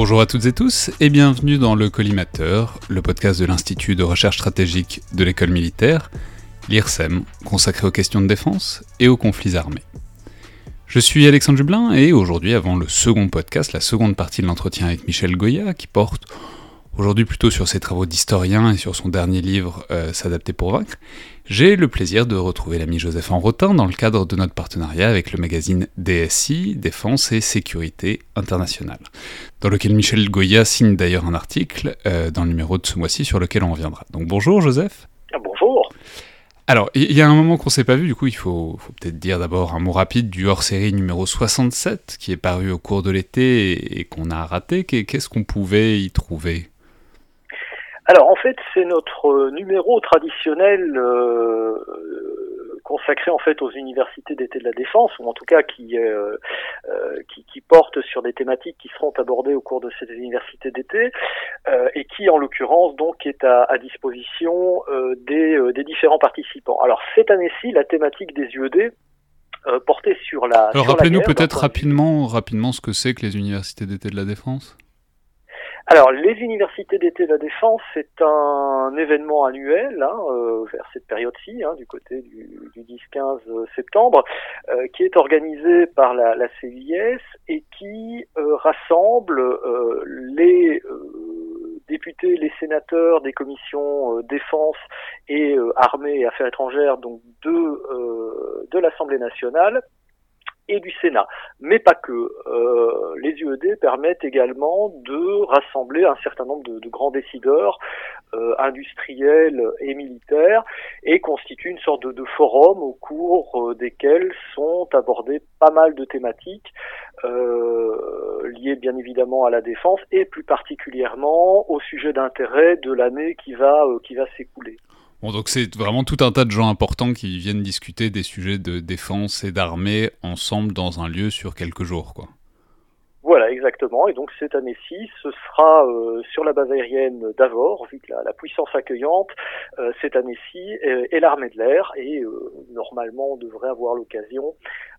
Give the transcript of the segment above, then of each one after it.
Bonjour à toutes et tous et bienvenue dans le Collimateur, le podcast de l'Institut de recherche stratégique de l'école militaire, l'IRSEM, consacré aux questions de défense et aux conflits armés. Je suis Alexandre Jublin et aujourd'hui, avant le second podcast, la seconde partie de l'entretien avec Michel Goya, qui porte aujourd'hui plutôt sur ses travaux d'historien et sur son dernier livre euh, S'adapter pour vaincre, j'ai le plaisir de retrouver l'ami Joseph Enrotin dans le cadre de notre partenariat avec le magazine DSI, Défense et Sécurité Internationale, dans lequel Michel Goya signe d'ailleurs un article euh, dans le numéro de ce mois-ci sur lequel on reviendra. Donc bonjour Joseph. Ah, bonjour. Alors, il y a un moment qu'on s'est pas vu, du coup, il faut, faut peut-être dire d'abord un mot rapide du hors-série numéro 67, qui est paru au cours de l'été et, et qu'on a raté. Qu'est-ce qu'on pouvait y trouver? Alors en fait, c'est notre numéro traditionnel euh, consacré en fait aux universités d'été de la défense, ou en tout cas qui, euh, euh, qui, qui porte sur des thématiques qui seront abordées au cours de ces universités d'été, euh, et qui en l'occurrence donc est à, à disposition euh, des, euh, des différents participants. Alors cette année-ci, la thématique des UED euh, portait sur la. Alors rappelez-nous peut-être rapidement, rapidement ce que c'est que les universités d'été de la défense. Alors, les universités d'été de la défense, c'est un événement annuel hein, euh, vers cette période-ci, hein, du côté du, du 10-15 septembre, euh, qui est organisé par la, CIS et qui euh, rassemble euh, les euh, députés, les sénateurs des commissions euh, défense et euh, armée et affaires étrangères, donc de, euh, de l'Assemblée nationale et du Sénat mais pas que. Euh, les UED permettent également de rassembler un certain nombre de, grands décideurs euh, industriels et militaires et constituent une sorte de, forum au cours euh, desquels sont abordées pas mal de thématiques liées bien évidemment à la défense et plus particulièrement au sujet d'intérêt de l'année qui va qui va s'écouler. Bon, donc c'est vraiment tout un tas de gens importants qui viennent discuter des sujets de défense et d'armée ensemble dans un lieu sur quelques jours, quoi. Voilà, exactement. Et donc cette année-ci, ce sera euh, sur la base aérienne d'Avor, vu que la, puissance accueillante euh, cette année-ci est, est l'armée de l'air. Et euh, normalement, on devrait avoir l'occasion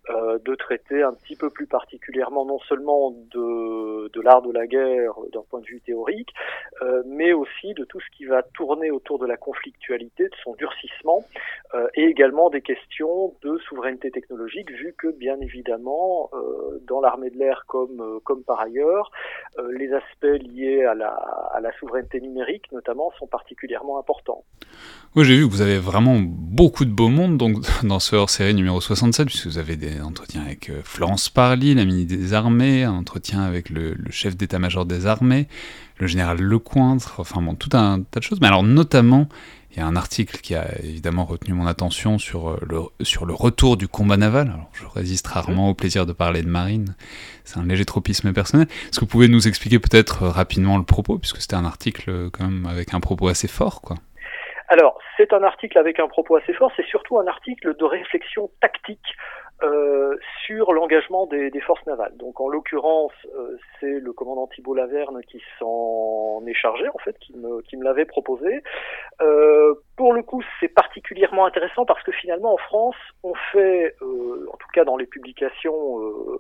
euh, de traiter un petit peu plus particulièrement non seulement de, de l'art de la guerre euh, d'un point de vue théorique, euh, mais aussi de tout ce qui va tourner autour de la conflictualité, de son durcissement, euh, et également des questions de souveraineté technologique, vu que bien évidemment, euh, dans l'armée de l'air comme, euh, comme par euh, les aspects liés à la, souveraineté numérique notamment sont particulièrement importants. Oui, j'ai vu que vous avez vraiment beaucoup de beau monde donc, dans ce hors-série numéro 67, puisque vous avez des entretiens avec euh, Florence Parly, la ministre des Armées, un entretien avec le, le chef d'état-major des armées, le général Lecointre, enfin bon, tout un tas de choses. Mais alors, notamment, il y a un article qui a évidemment retenu mon attention sur euh, le, sur le retour du combat naval. Alors, je résiste rarement au plaisir de parler de marine, c'est un léger tropisme personnel. Est-ce que vous pouvez nous expliquer peut-être euh, rapidement le propos, puisque c'était un article euh, quand même avec un propos assez fort, quoi? Alors, c'est un article avec un propos assez fort, c'est surtout un article de réflexion tactique euh, sur l'engagement des, forces navales. Donc, en l'occurrence, euh, c'est le commandant Thibault Laverne qui s'en est chargé, en fait, qui me, qui me l'avait proposé. Euh, pour le coup, c'est particulièrement intéressant parce que finalement, en France, on fait, euh, en tout cas dans les publications euh,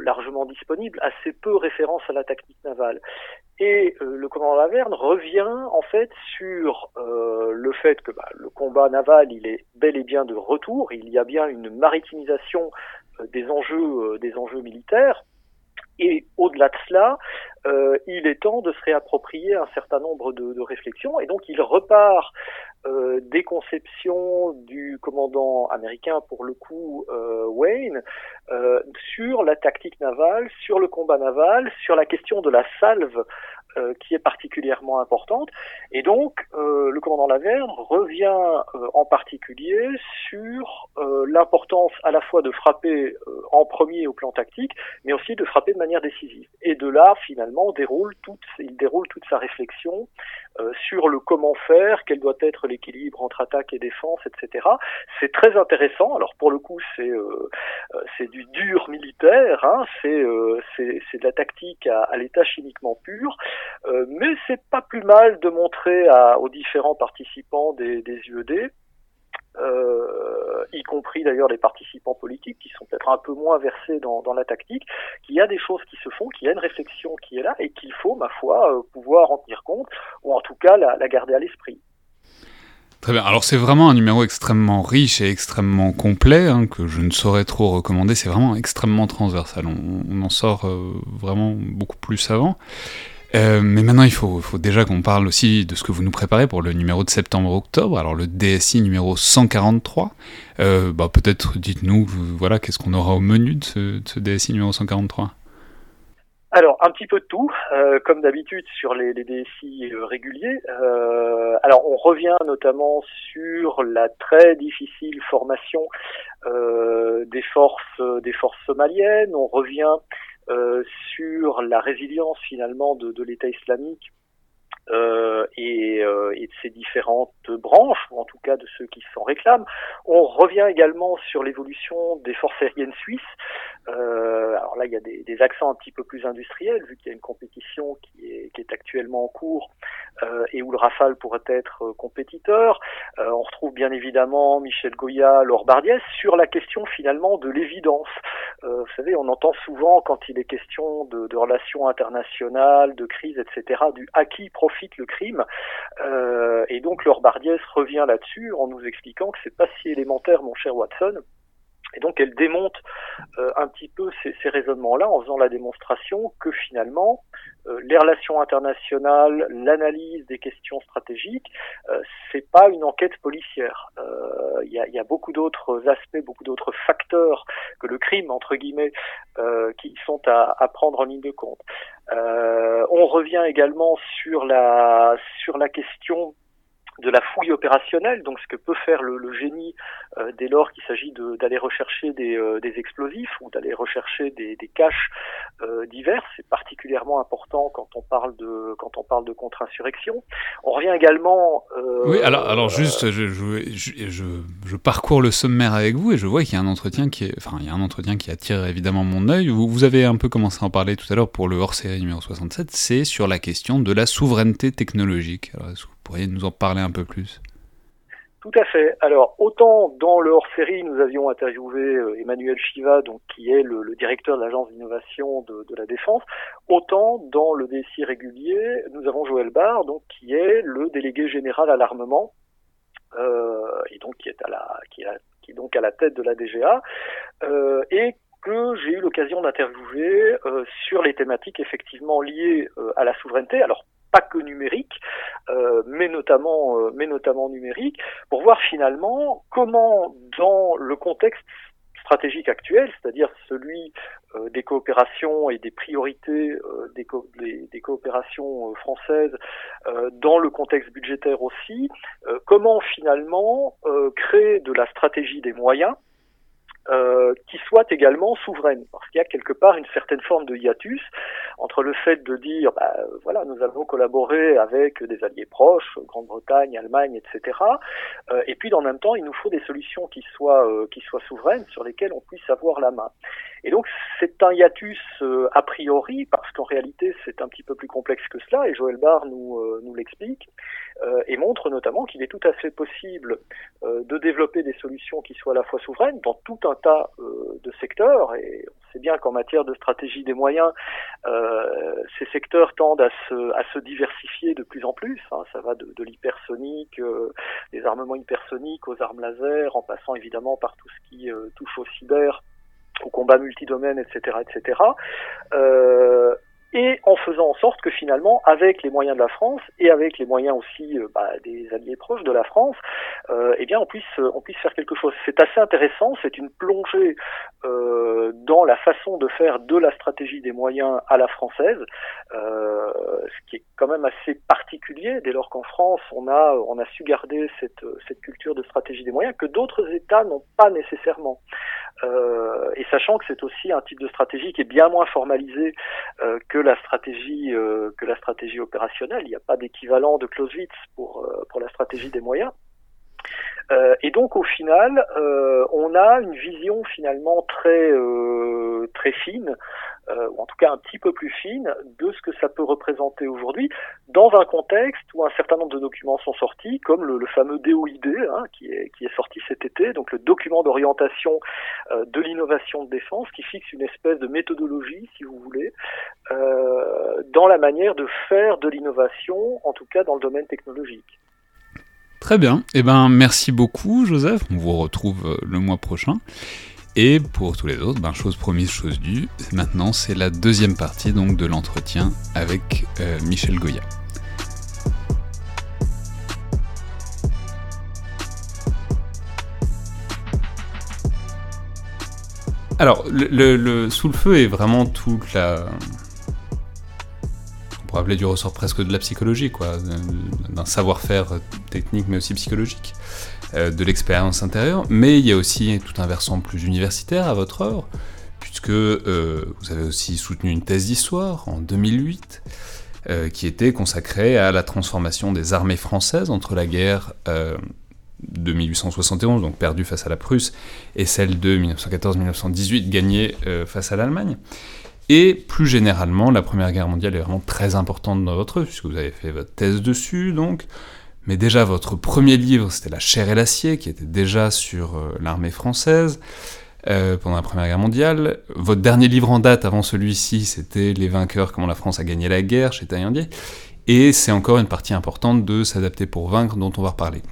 largement disponibles, assez peu référence à la tactique navale. Et euh, le commandant Laverne revient en fait sur euh, le fait que bah, le combat naval il est bel et bien de retour, il y a bien une maritimisation euh, des enjeux militaires. Et au-delà de cela, euh, il est temps de se réapproprier un certain nombre de, de réflexions. Et donc il repart euh, des conceptions du commandant américain, pour le coup euh, Wayne, euh, sur la tactique navale, sur le combat naval, sur la question de la salve euh, qui est particulièrement importante. Et donc, euh, le commandant Laverne revient euh, en particulier sur l'importance à la fois de frapper en premier au plan tactique, mais aussi de frapper de manière décisive. Et de là, finalement, déroule toute, il déroule toute sa réflexion euh, sur le comment faire, quel doit être l'équilibre entre attaque et défense, etc. C'est très intéressant. Alors pour le coup, c'est euh, c'est du dur militaire, hein, c'est c'est de la tactique à, à l'état chimiquement pur, euh, mais c'est pas plus mal de montrer à, aux différents participants des, des UED y compris d'ailleurs les participants politiques qui sont peut-être un peu moins versés dans, la tactique, qu'il y a des choses qui se font, qu'il y a une réflexion qui est là et qu'il faut, ma foi, pouvoir en tenir compte ou en tout cas la garder à l'esprit. Très bien. Alors c'est vraiment un numéro extrêmement riche et extrêmement complet hein, que je ne saurais trop recommander. C'est vraiment extrêmement transversal. On, en sort euh, vraiment beaucoup plus savant. Euh, mais maintenant, il faut, déjà qu'on parle aussi de ce que vous nous préparez pour le numéro de septembre-octobre. Alors le DSI numéro 143. Euh, bah, peut-être dites-nous, voilà, qu'est-ce qu'on aura au menu de ce, de ce DSI numéro 143 alors, un petit peu de tout, euh, comme d'habitude sur les, les DSI euh, réguliers. Euh, alors, on revient notamment sur la très difficile formation des forces des forces somaliennes. On revient sur la résilience finalement de, l'État islamique euh, et, euh, et, de ces différentes branches, ou en tout cas de ceux qui s'en réclament. On revient également sur l'évolution des forces aériennes suisses. Euh, alors là, il y a des, des, accents un petit peu plus industriels, vu qu'il y a une compétition qui est, qui est actuellement en cours euh, et où le Rafale pourrait être compétiteur. Euh, on retrouve bien évidemment Michel Goya, Laure Bardiès, sur la question finalement de l'évidence. vous savez, on entend souvent quand il est question de, de relations internationales, de crise, etc., du acquis profond le crime. Euh, et donc Laure Bardiès revient là-dessus en nous expliquant que c'est pas si élémentaire, mon cher Watson. Et donc elle démonte euh, un petit peu ces, ces raisonnements-là en faisant la démonstration que finalement euh, les relations internationales, l'analyse des questions stratégiques, euh, c'est pas une enquête policière. Il y a, y, a, beaucoup d'autres aspects, beaucoup d'autres facteurs que le crime entre guillemets qui sont à, à, prendre en ligne de compte. on revient également sur la sur la question de la fouille opérationnelle, donc ce que peut faire le, génie euh, dès lors qu'il s'agit d'aller rechercher des, euh, des, explosifs ou d'aller rechercher des, des caches euh, divers, c'est particulièrement important quand on parle de quand on parle de contre-insurrection. On revient également. oui, alors alors juste, je, je, je, je, parcours le sommaire avec vous et je vois qu'il y a un entretien qui est, enfin il y a un entretien qui attire évidemment mon œil. Vous, vous avez un peu commencé à en parler tout à l'heure pour le hors-série numéro 67, c'est sur la question de la souveraineté technologique. Alors, pourriez nous en parler un peu plus? Tout à fait. Alors, autant dans le hors-série, nous avions interviewé euh, Emmanuel Chiva, donc qui est le, directeur de l'agence d'innovation de, la défense, autant dans le DSI régulier, nous avons Joël Barr, donc qui est le délégué général à l'armement, euh, et donc qui est à la, qui, est donc à la tête de la DGA, euh, et que j'ai eu l'occasion d'interviewer sur les thématiques effectivement liées à la souveraineté. Alors pas que numérique, euh, mais notamment, euh, mais notamment numérique, pour voir finalement comment, dans le contexte stratégique actuel, c'est-à-dire celui euh, des coopérations et des priorités des, des, coopérations françaises, dans le contexte budgétaire aussi, comment finalement créer de la stratégie des moyens euh, qui soit également souveraine, parce qu'il y a quelque part une certaine forme de hiatus entre le fait de dire, bah, voilà, nous allons collaborer avec des alliés proches, Grande-Bretagne, Allemagne, etc. Euh, et puis, dans le même temps, il nous faut des solutions qui soient euh, qui soient souveraines, sur lesquelles on puisse avoir la main. Et donc, c'est un hiatus a priori, parce qu'en réalité, c'est un petit peu plus complexe que cela, et Joël Barr nous nous l'explique. Euh, et montre notamment qu'il est tout à fait possible euh, de développer des solutions qui soient à la fois souveraines dans tout un tas euh, de secteurs. Et on sait bien qu'en matière de stratégie des moyens, ces secteurs tendent à se, à se diversifier de plus en plus. Hein. Ça va de, de l'hypersonique, des armements hypersoniques aux armes laser, en passant évidemment par tout ce qui touche au cyber au combat multidomaine, etc., etc. Euh, et en faisant en sorte que finalement, avec les moyens de la France et avec les moyens aussi euh, bah, des alliés proches de la France, euh, eh bien, on puisse on puisse faire quelque chose. C'est assez intéressant, c'est une plongée euh, dans la façon de faire de la stratégie des moyens à la française, euh, ce qui est quand même assez particulier dès lors qu'en France on a on a su garder cette cette culture de stratégie des moyens que d'autres États n'ont pas nécessairement. Euh, et sachant que c'est aussi un type de stratégie qui est bien moins formalisé euh, que la stratégie euh, que la stratégie opérationnelle. Il n'y a pas d'équivalent de Clausewitz pour pour la stratégie des moyens. et donc au final, on a une vision finalement très très fine euh, ou en tout cas un petit peu plus fine, de ce que ça peut représenter aujourd'hui, dans un contexte où un certain nombre de documents sont sortis, comme le, fameux DOID, hein, qui, est, qui est sorti cet été, donc le document d'orientation euh, de l'innovation de défense, qui fixe une espèce de méthodologie, si vous voulez, euh, dans la manière de faire de l'innovation, en tout cas dans le domaine technologique. Très bien. Eh ben, merci beaucoup, Joseph. On vous retrouve le mois prochain. Et pour tous les autres, ben, chose promise, chose due, maintenant c'est la deuxième partie donc de l'entretien avec euh, Michel Goya. Alors, le, sous le feu est vraiment toute la. On pourrait appeler du ressort presque de la psychologie, quoi, d'un savoir-faire technique mais aussi psychologique. Euh, de l'expérience intérieure, mais il y a aussi tout un versant plus universitaire à votre œuvre, puisque euh, vous avez aussi soutenu une thèse d'histoire en 2008, euh, qui était consacrée à la transformation des armées françaises entre la guerre de 1871, donc perdue face à la Prusse, et celle de 1914-1918, gagnée face à l'Allemagne. Et plus généralement, la Première Guerre mondiale est vraiment très importante dans votre œuvre, puisque vous avez fait votre thèse dessus, donc mais déjà, votre premier livre, c'était La chair et l'acier, qui était déjà sur euh, l'armée française euh, pendant la Première Guerre mondiale. Votre dernier livre en date avant celui-ci, c'était Les vainqueurs, comment la France a gagné la guerre, chez Taillandier. Et c'est encore une partie importante de S'adapter pour vaincre, dont on va reparler.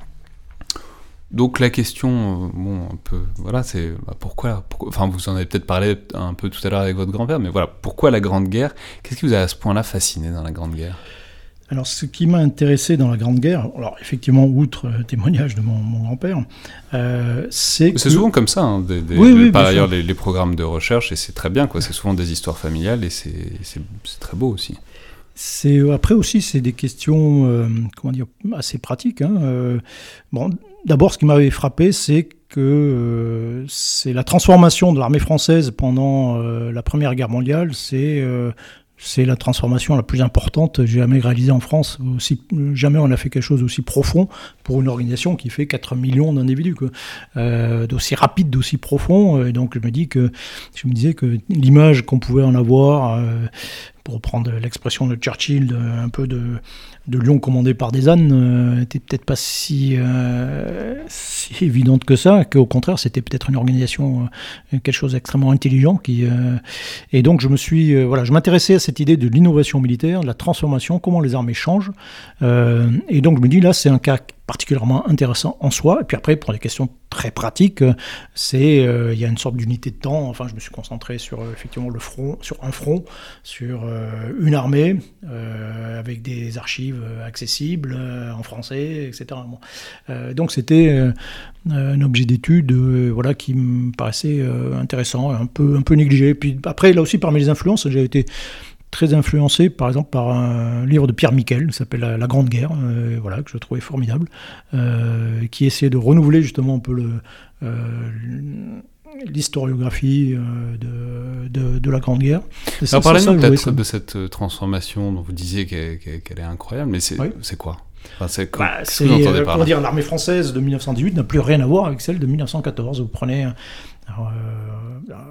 Donc la question, euh, bon, un peu, voilà, c'est bah, pourquoi, pourquoi, enfin vous en avez peut-être parlé un peu tout à l'heure avec votre grand-père, mais voilà, pourquoi la Grande Guerre? Qu'est-ce qui vous a à ce point-là fasciné dans la Grande Guerre? Alors, ce qui m'a intéressé dans la Grande Guerre, alors effectivement, outre le témoignage de mon, grand-père, euh, c'est. C'est souvent comme ça, hein, oui, par ailleurs, les, programmes de recherche, et c'est très bien, quoi. C'est souvent des histoires familiales, et c'est très beau aussi. C'est après aussi, c'est des questions, euh, comment dire, assez pratiques. Hein. Euh, bon, d'abord, ce qui m'avait frappé, c'est que c'est la transformation de l'armée française pendant la Première Guerre mondiale, c'est c'est la transformation la plus importante jamais réalisée en France. Jamais on a fait quelque chose d'aussi profond pour une organisation qui fait 4 millions d'individus, euh, d'aussi rapide, d'aussi profond. Et donc je me dis que je me disais que l'image qu'on pouvait en avoir, euh, pour reprendre l'expression de Churchill, un peu de de lion commandé par des ânes n'était euh, peut-être pas euh, si, évidente que ça, qu'au contraire c'était peut-être une organisation, euh, quelque chose d'extrêmement intelligent. Et donc je me suis, voilà, je m'intéressais à cette idée de l'innovation militaire, de la transformation, comment les armées changent. et donc je me dis là c'est un cas particulièrement intéressant en soi. Et puis après, pour des questions très pratiques, c'est euh, il y a une sorte d'unité de temps. Enfin, je me suis concentré sur euh, effectivement le front, sur un front, sur euh, une armée avec des archives accessibles en français, etc. donc c'était un objet d'étude, voilà, qui me paraissait intéressant, un peu un peu négligé. Puis après, là aussi, parmi les influences, j'ai été très influencé par exemple par un livre de Pierre Miquel qui s'appelle la, Grande Guerre, euh, voilà, que je trouvais formidable, euh, qui essayait de renouveler justement un peu le, euh, l'historiographie de, de, la Grande Guerre. Alors parlez-nous peut-être de cette transformation dont vous disiez qu'elle, est incroyable, mais c'est, c'est quoi? C'est bah, comment dire, l'armée française de 1918 n'a plus rien à voir avec celle de 1914. Vous prenez euh,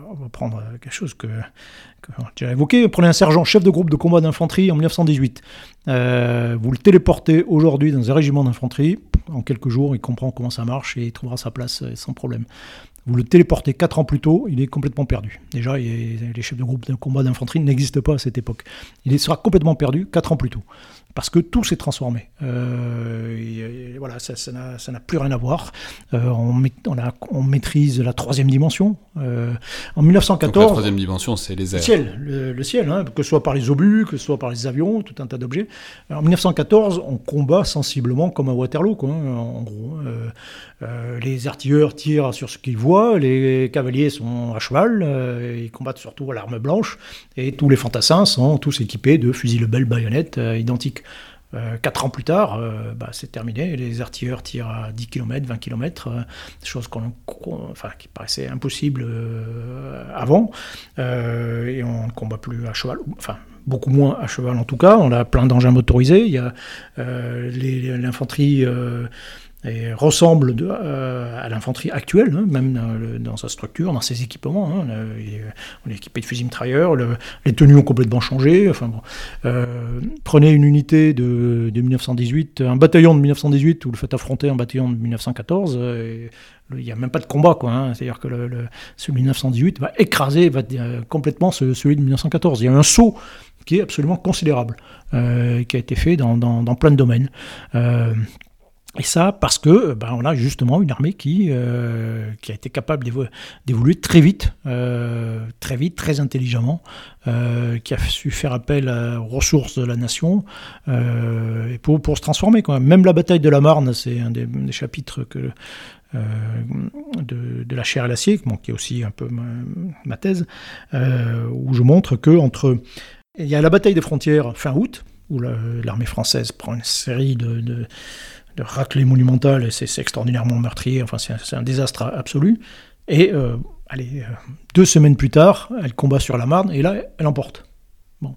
on va prendre quelque chose que, j'ai évoqué. Prenez un sergent chef de groupe de combat d'infanterie en 1918. Euh, vous le téléportez aujourd'hui dans un régiment d'infanterie. En quelques jours, il comprend comment ça marche et il trouvera sa place euh, sans problème. Vous le téléportez 4 ans plus tôt, il est complètement perdu. Déjà, les chefs de groupe de combat d'infanterie n'existent pas à cette époque. Il sera complètement perdu 4 ans plus tôt parce que tout s'est transformé. Euh, voilà, ça n'a plus rien à voir. Euh, on, on, maîtrise la troisième dimension. Euh, en 1914... la troisième dimension, c'est les airs. Le ciel, le, ciel hein, que ce soit par les obus, que ce soit par les avions, tout un tas d'objets. En 1914, on combat sensiblement comme à Waterloo, quoi, hein, en gros. les artilleurs tirent sur ce qu'ils voient, les cavaliers sont à cheval, ils combattent surtout à l'arme blanche, et tous les fantassins sont tous équipés de fusils belles baïonnettes identiques. Euh, quatre ans plus tard, euh, bah, c'est terminé. Les artilleurs tirent à 10 km, 20 km, chose qu'on, enfin, qui paraissait impossible euh, avant. et on ne combat plus à cheval, enfin beaucoup moins à cheval en tout cas. On a plein d'engins motorisés. Il y a l'infanterie et ressemble à l'infanterie actuelle, hein, même dans, sa structure, dans ses équipements. Hein, on est équipé de fusils mitrailleurs, les tenues ont complètement changé. Enfin, bon. prenez une unité de, de, 1918, un bataillon de 1918, vous le faites affronter un bataillon de 1914. Et, il n'y a même pas de combat. Hein. C'est-à-dire que le, celui de 1918 va écraser euh, complètement celui de 1914. Il y a un saut qui est absolument considérable, euh, qui a été fait dans, plein de domaines. Euh, et ça parce que ben, on a justement une armée qui, qui a été capable d'évoluer très vite, très vite, très intelligemment, qui a su faire appel aux ressources de la nation pour, se transformer. Même la bataille de la Marne, c'est un des, chapitres euh, de, la chair à l'acier, qui est aussi un peu ma, thèse, euh, où je montre que entre il y a la bataille des frontières fin août, où l'armée française prend une série de, de, raclées monumentales, et c'est extraordinairement meurtrier, enfin c'est un désastre absolu, et euh, allez, deux semaines plus tard, elle combat sur la Marne, et là, elle emporte. Bon.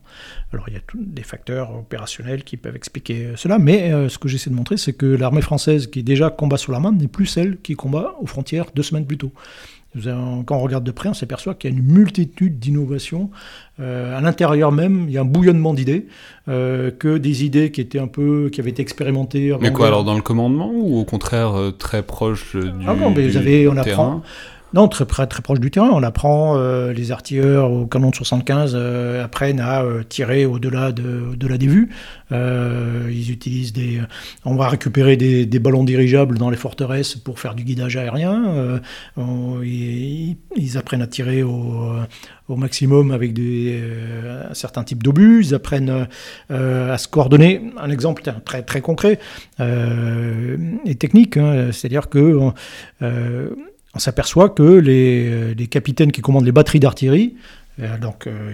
Alors il y a des facteurs opérationnels qui peuvent expliquer cela, mais euh, ce que j'essaie de montrer, c'est que l'armée française qui déjà combat sur la Marne n'est plus celle qui combat aux frontières deux semaines plus tôt. Quand on regarde de près, on s'aperçoit qu'il y a une multitude d'innovations. Euh, à l'intérieur même, il y a un bouillonnement d'idées, euh, que des idées qui étaient un peu, qui avaient été expérimentées. Mais quoi, alors dans le commandement ou au contraire très proche du, ah non, mais vous avez, on apprend, non, très, très, très proche du terrain. On apprend, euh, les artilleurs au canon de 75 euh, apprennent à euh, tirer au-delà de, la des vues. ils utilisent des. On va récupérer des, ballons dirigeables dans les forteresses pour faire du guidage aérien. ils, apprennent à tirer au, au maximum avec des, un certain type d'obus. Ils apprennent à se coordonner. Un exemple très, très concret et technique, hein, c'est-à-dire que on s'aperçoit que les, capitaines qui commandent les batteries d'artillerie, euh, donc euh,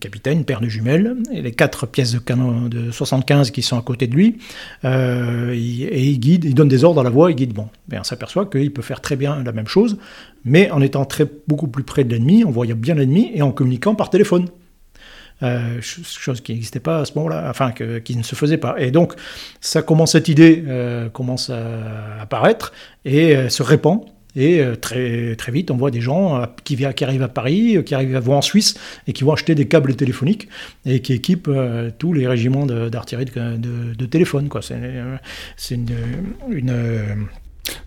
capitaine, père de jumelles, et les quatre pièces de canon de 75 qui sont à côté de lui, euh, et il guide, il donne des ordres à la voix, il guide. Bon, on s'aperçoit qu'il peut faire très bien la même chose, mais en étant très, beaucoup plus près de l'ennemi, en voyant bien l'ennemi et en communiquant par téléphone. chose qui n'existait pas à ce moment-là, enfin qui ne se faisait pas. Et donc, ça commence, cette idée commence à apparaître et se répand et euh, très, très vite, on voit des gens euh, qui, qui arrivent à Paris, euh, qui arrivent à en Suisse et qui vont acheter des câbles téléphoniques et qui équipent tous les régiments d'artillerie de, de, téléphone. C'est une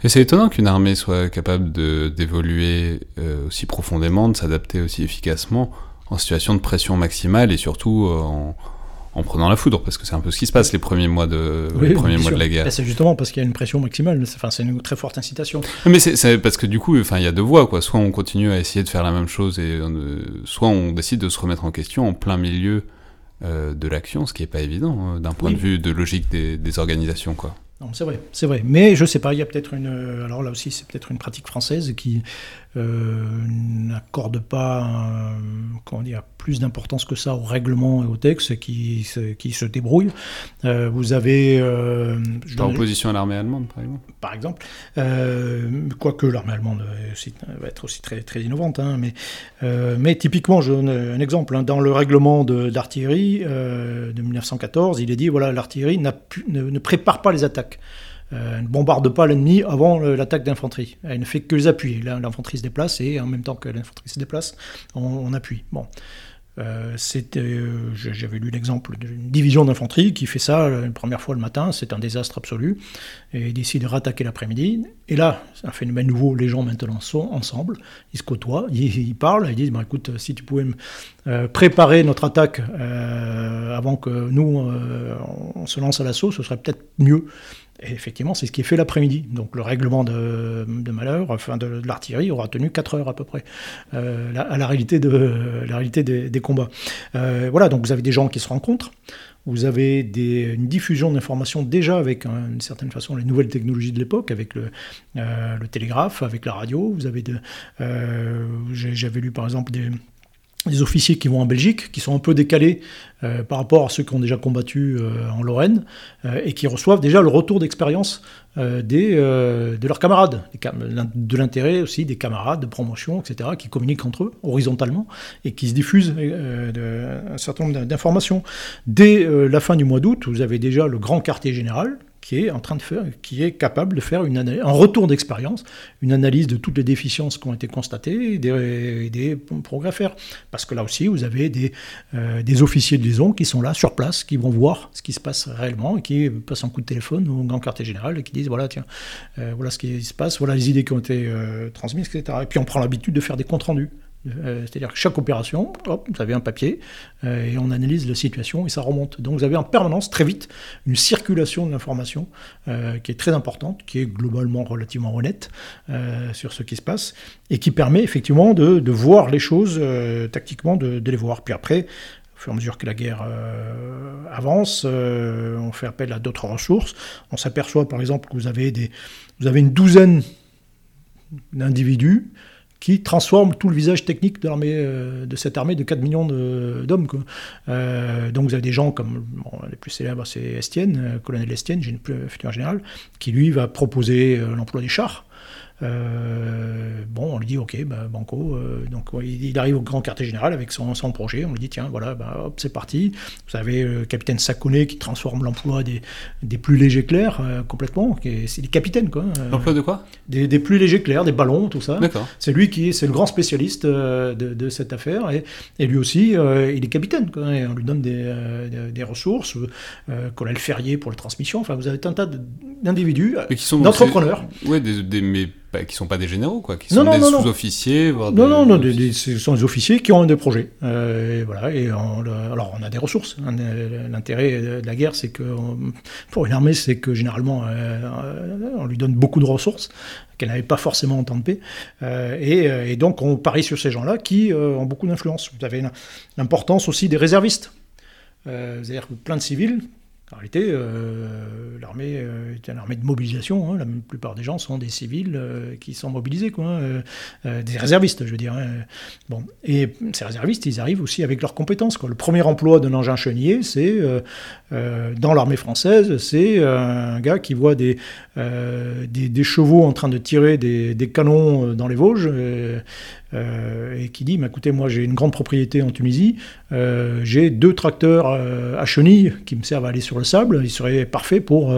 et c'est étonnant qu'une armée soit capable d'évoluer aussi profondément, de s'adapter aussi efficacement en situation de pression maximale et surtout en, en prenant la foudre, parce que c'est un peu ce qui se passe les premiers mois de, les premiers mois de la guerre. C'est justement parce qu'il y a une pression maximale, enfin, c'est une très forte incitation. Mais c'est parce que du coup, enfin, il y a deux voies, quoi. Soit on continue à essayer de faire la même chose, et soit on décide de se remettre en question en plein milieu euh, de l'action, ce qui n'est pas évident hein, d'un point de vue de logique des, des organisations, quoi. Non, c'est vrai, c'est vrai. Mais je sais pas, il y a peut-être une. Alors là aussi, c'est peut-être une pratique française qui euh, n'accorde pas comment dire, plus d'importance que ça au règlement et au texte qui, se, qui se débrouille. Euh, vous avez. Euh, en opposition à l'armée allemande, par exemple Par exemple. Euh, quoique l'armée allemande va être aussi très, très innovante. Hein, mais, mais typiquement, je donne un exemple. Hein, dans le règlement d'artillerie de, de, 1914, il est dit voilà, l'artillerie ne, ne prépare pas les attaques. Euh, ne bombarde pas l'ennemi avant l'attaque d'infanterie. Elle ne fait que les appuyer. L'infanterie se déplace et en même temps que l'infanterie se déplace, on, appuie. Bon. Euh, euh, j'avais lu l'exemple d'une division d'infanterie qui fait ça une première fois le matin, c'est un désastre absolu, et décide de rattaquer l'après-midi. Et là, c'est un phénomène nouveau, les gens maintenant sont ensemble, ils se côtoient, ils, parlent, ils disent bah, écoute, si tu pouvais préparer notre attaque avant que nous on se lance à l'assaut, ce serait peut-être mieux. Effectivement, c'est ce qui est fait l'après-midi. Donc le règlement de, malheur, enfin de, l'artillerie, aura tenu 4 heures à peu près euh, à la réalité, des, combats. Euh, voilà, donc vous avez des gens qui se rencontrent. Vous avez une diffusion d'informations déjà avec, d'une certaine façon, les nouvelles technologies de l'époque, avec le, euh, le, télégraphe, avec la radio. Vous avez j'avais lu par exemple des des officiers qui vont en Belgique, qui sont un peu décalés euh, par rapport à ceux qui ont déjà combattu euh, en Lorraine, euh, et qui reçoivent déjà le retour d'expérience de leurs camarades, de l'intérêt aussi des camarades de promotion, etc., qui communiquent entre eux horizontalement et qui se diffusent un certain nombre d'informations. Dès la fin du mois d'août, vous avez déjà le grand quartier général qui est en train de faire, qui est capable de faire une analyse, un retour d'expérience, une analyse de toutes les déficiences qui ont été constatées et des, des progrès à faire. Parce que là aussi, vous avez des, euh, des officiers de liaison qui sont là sur place, qui vont voir ce qui se passe réellement et qui passent un coup de téléphone au grand quartier général et qui disent voilà tiens, euh, voilà ce qui se passe, voilà les idées qui ont été euh, transmises, etc. Et puis on prend l'habitude de faire des comptes rendus. Euh, c'est-à-dire que chaque opération, hop, vous avez un papier euh, et on analyse la situation et ça remonte. Donc vous avez en permanence, très vite, une circulation de l'information euh, qui est très importante, qui est globalement relativement honnête sur ce qui se passe et qui permet effectivement de, voir les choses tactiquement, de, les voir. Puis après, au fur et à mesure que la guerre avance, on fait appel à d'autres ressources. On s'aperçoit par exemple que vous avez, des, vous avez une douzaine d'individus qui transforme tout le visage technique de, l'armée, euh, de cette armée de 4 millions d'hommes. Euh, donc vous avez des gens comme, les plus célèbres, c'est Estienne, euh, colonel Estienne, futur général, qui lui va proposer l'emploi des chars. Euh, bon, on lui dit ok, bah, Banco. Euh, donc il, arrive au grand quartier général avec son, son projet. On lui dit tiens, voilà, bah, hop, c'est parti. Vous avez le capitaine Saconé qui transforme l'emploi des, des, plus légers clairs euh, complètement. C'est des capitaines quoi. L'emploi de quoi? Des, des, plus légers clairs, des ballons, tout ça. C'est lui qui est, c'est le grand spécialiste de, de, cette affaire et, et lui aussi, il est capitaine. Quoi, et on lui donne des, des ressources, colonel Ferrier pour la transmission. Enfin, vous avez un tas d'individus, d'entrepreneurs. Ouais, des, des mais qui qui sont pas des généraux, quoi, qui sont des sous-officiers. Non, non, non, ce sont des officiers qui ont des projets. Euh, et voilà, et alors on a des ressources. Hein, l'intérêt de la guerre, c'est que pour une armée, c'est que généralement euh, on lui donne beaucoup de ressources qu'elle n'avait pas forcément en temps de paix. Euh, et, et, donc on parie sur ces gens-là qui ont beaucoup d'influence. Vous avez l'importance aussi des réservistes. C'est-à-dire que plein de civils en réalité, euh, l'armée euh, est une armée de mobilisation. Hein. La plupart des gens sont des civils euh, qui sont mobilisés, quoi, hein. des réservistes, je veux dire. Hein. Bon, et ces réservistes, ils arrivent aussi avec leurs compétences. Le premier emploi d'un engin chenillé, c'est dans l'armée française, c'est un gars qui voit des, des, chevaux en train de tirer des, des canons dans les Vosges. Euh, et qui dit bah, écoutez, moi j'ai une grande propriété en Tunisie, euh, j'ai deux tracteurs euh, à chenilles qui me servent à aller sur le sable, ils seraient parfaits pour,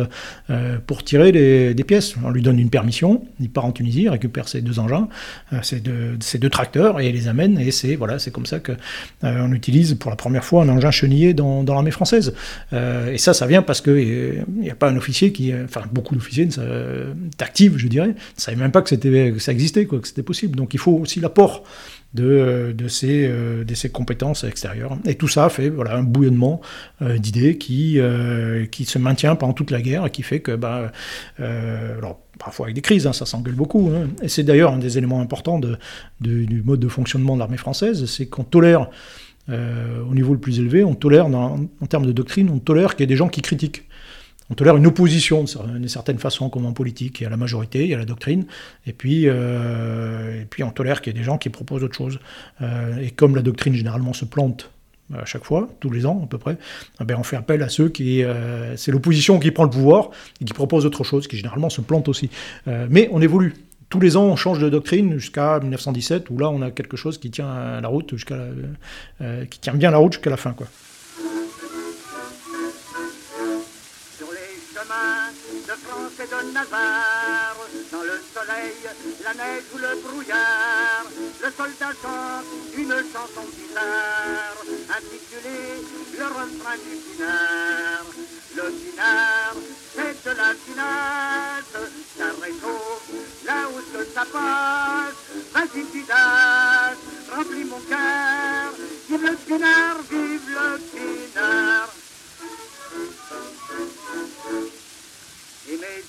pour tirer des pièces. On lui donne une permission, il part en Tunisie, il récupère ses deux engins, ces deux, tracteurs, et les amène, et c'est voilà, comme ça qu'on on utilise pour la première fois un engin chenillé dans, dans l'armée française. et ça, ça vient parce qu'il n'y a pas un officier qui, enfin beaucoup d'officiers d'actifs, je dirais, ne savaient même pas que, que ça existait, quoi, que c'était possible. Donc il faut aussi la de, de, ses, euh, de compétences extérieures. Et tout ça fait voilà, un bouillonnement euh, d'idées qui, euh, qui se maintient pendant toute la guerre et qui fait que, bah, alors, parfois avec des crises, hein, ça s'engueule beaucoup. Hein. Et c'est d'ailleurs un des éléments importants de, du mode de fonctionnement de l'armée française, c'est qu'on tolère, au niveau le plus élevé, on tolère, en termes de doctrine, on tolère qu'il y ait des gens qui critiquent on tolère une opposition d'une certaine façon, comme en politique. Il y a la majorité, il y a la doctrine, et puis, euh, on tolère qu'il y ait des gens qui proposent autre chose. Euh, et comme la doctrine généralement se plante à chaque fois, tous les ans à peu près, eh ben on fait appel à ceux qui... Euh, c'est l'opposition qui prend le pouvoir et qui propose autre chose, qui généralement se plante aussi. mais on évolue tous les ans, on change de doctrine jusqu'à 1917, où là, on a quelque chose qui tient la route jusqu'à qui tient bien la route jusqu'à la fin, quoi. De Navarre, dans le soleil, la neige ou le brouillard, le soldat chante une chanson bizarre, intitulée Le refrain du pinard. Le pinard, c'est de la finesse, ça réchauffe là où que ça passe. Vas-y, Pinard, remplis mon cœur, vive le pinard, vive le pinard.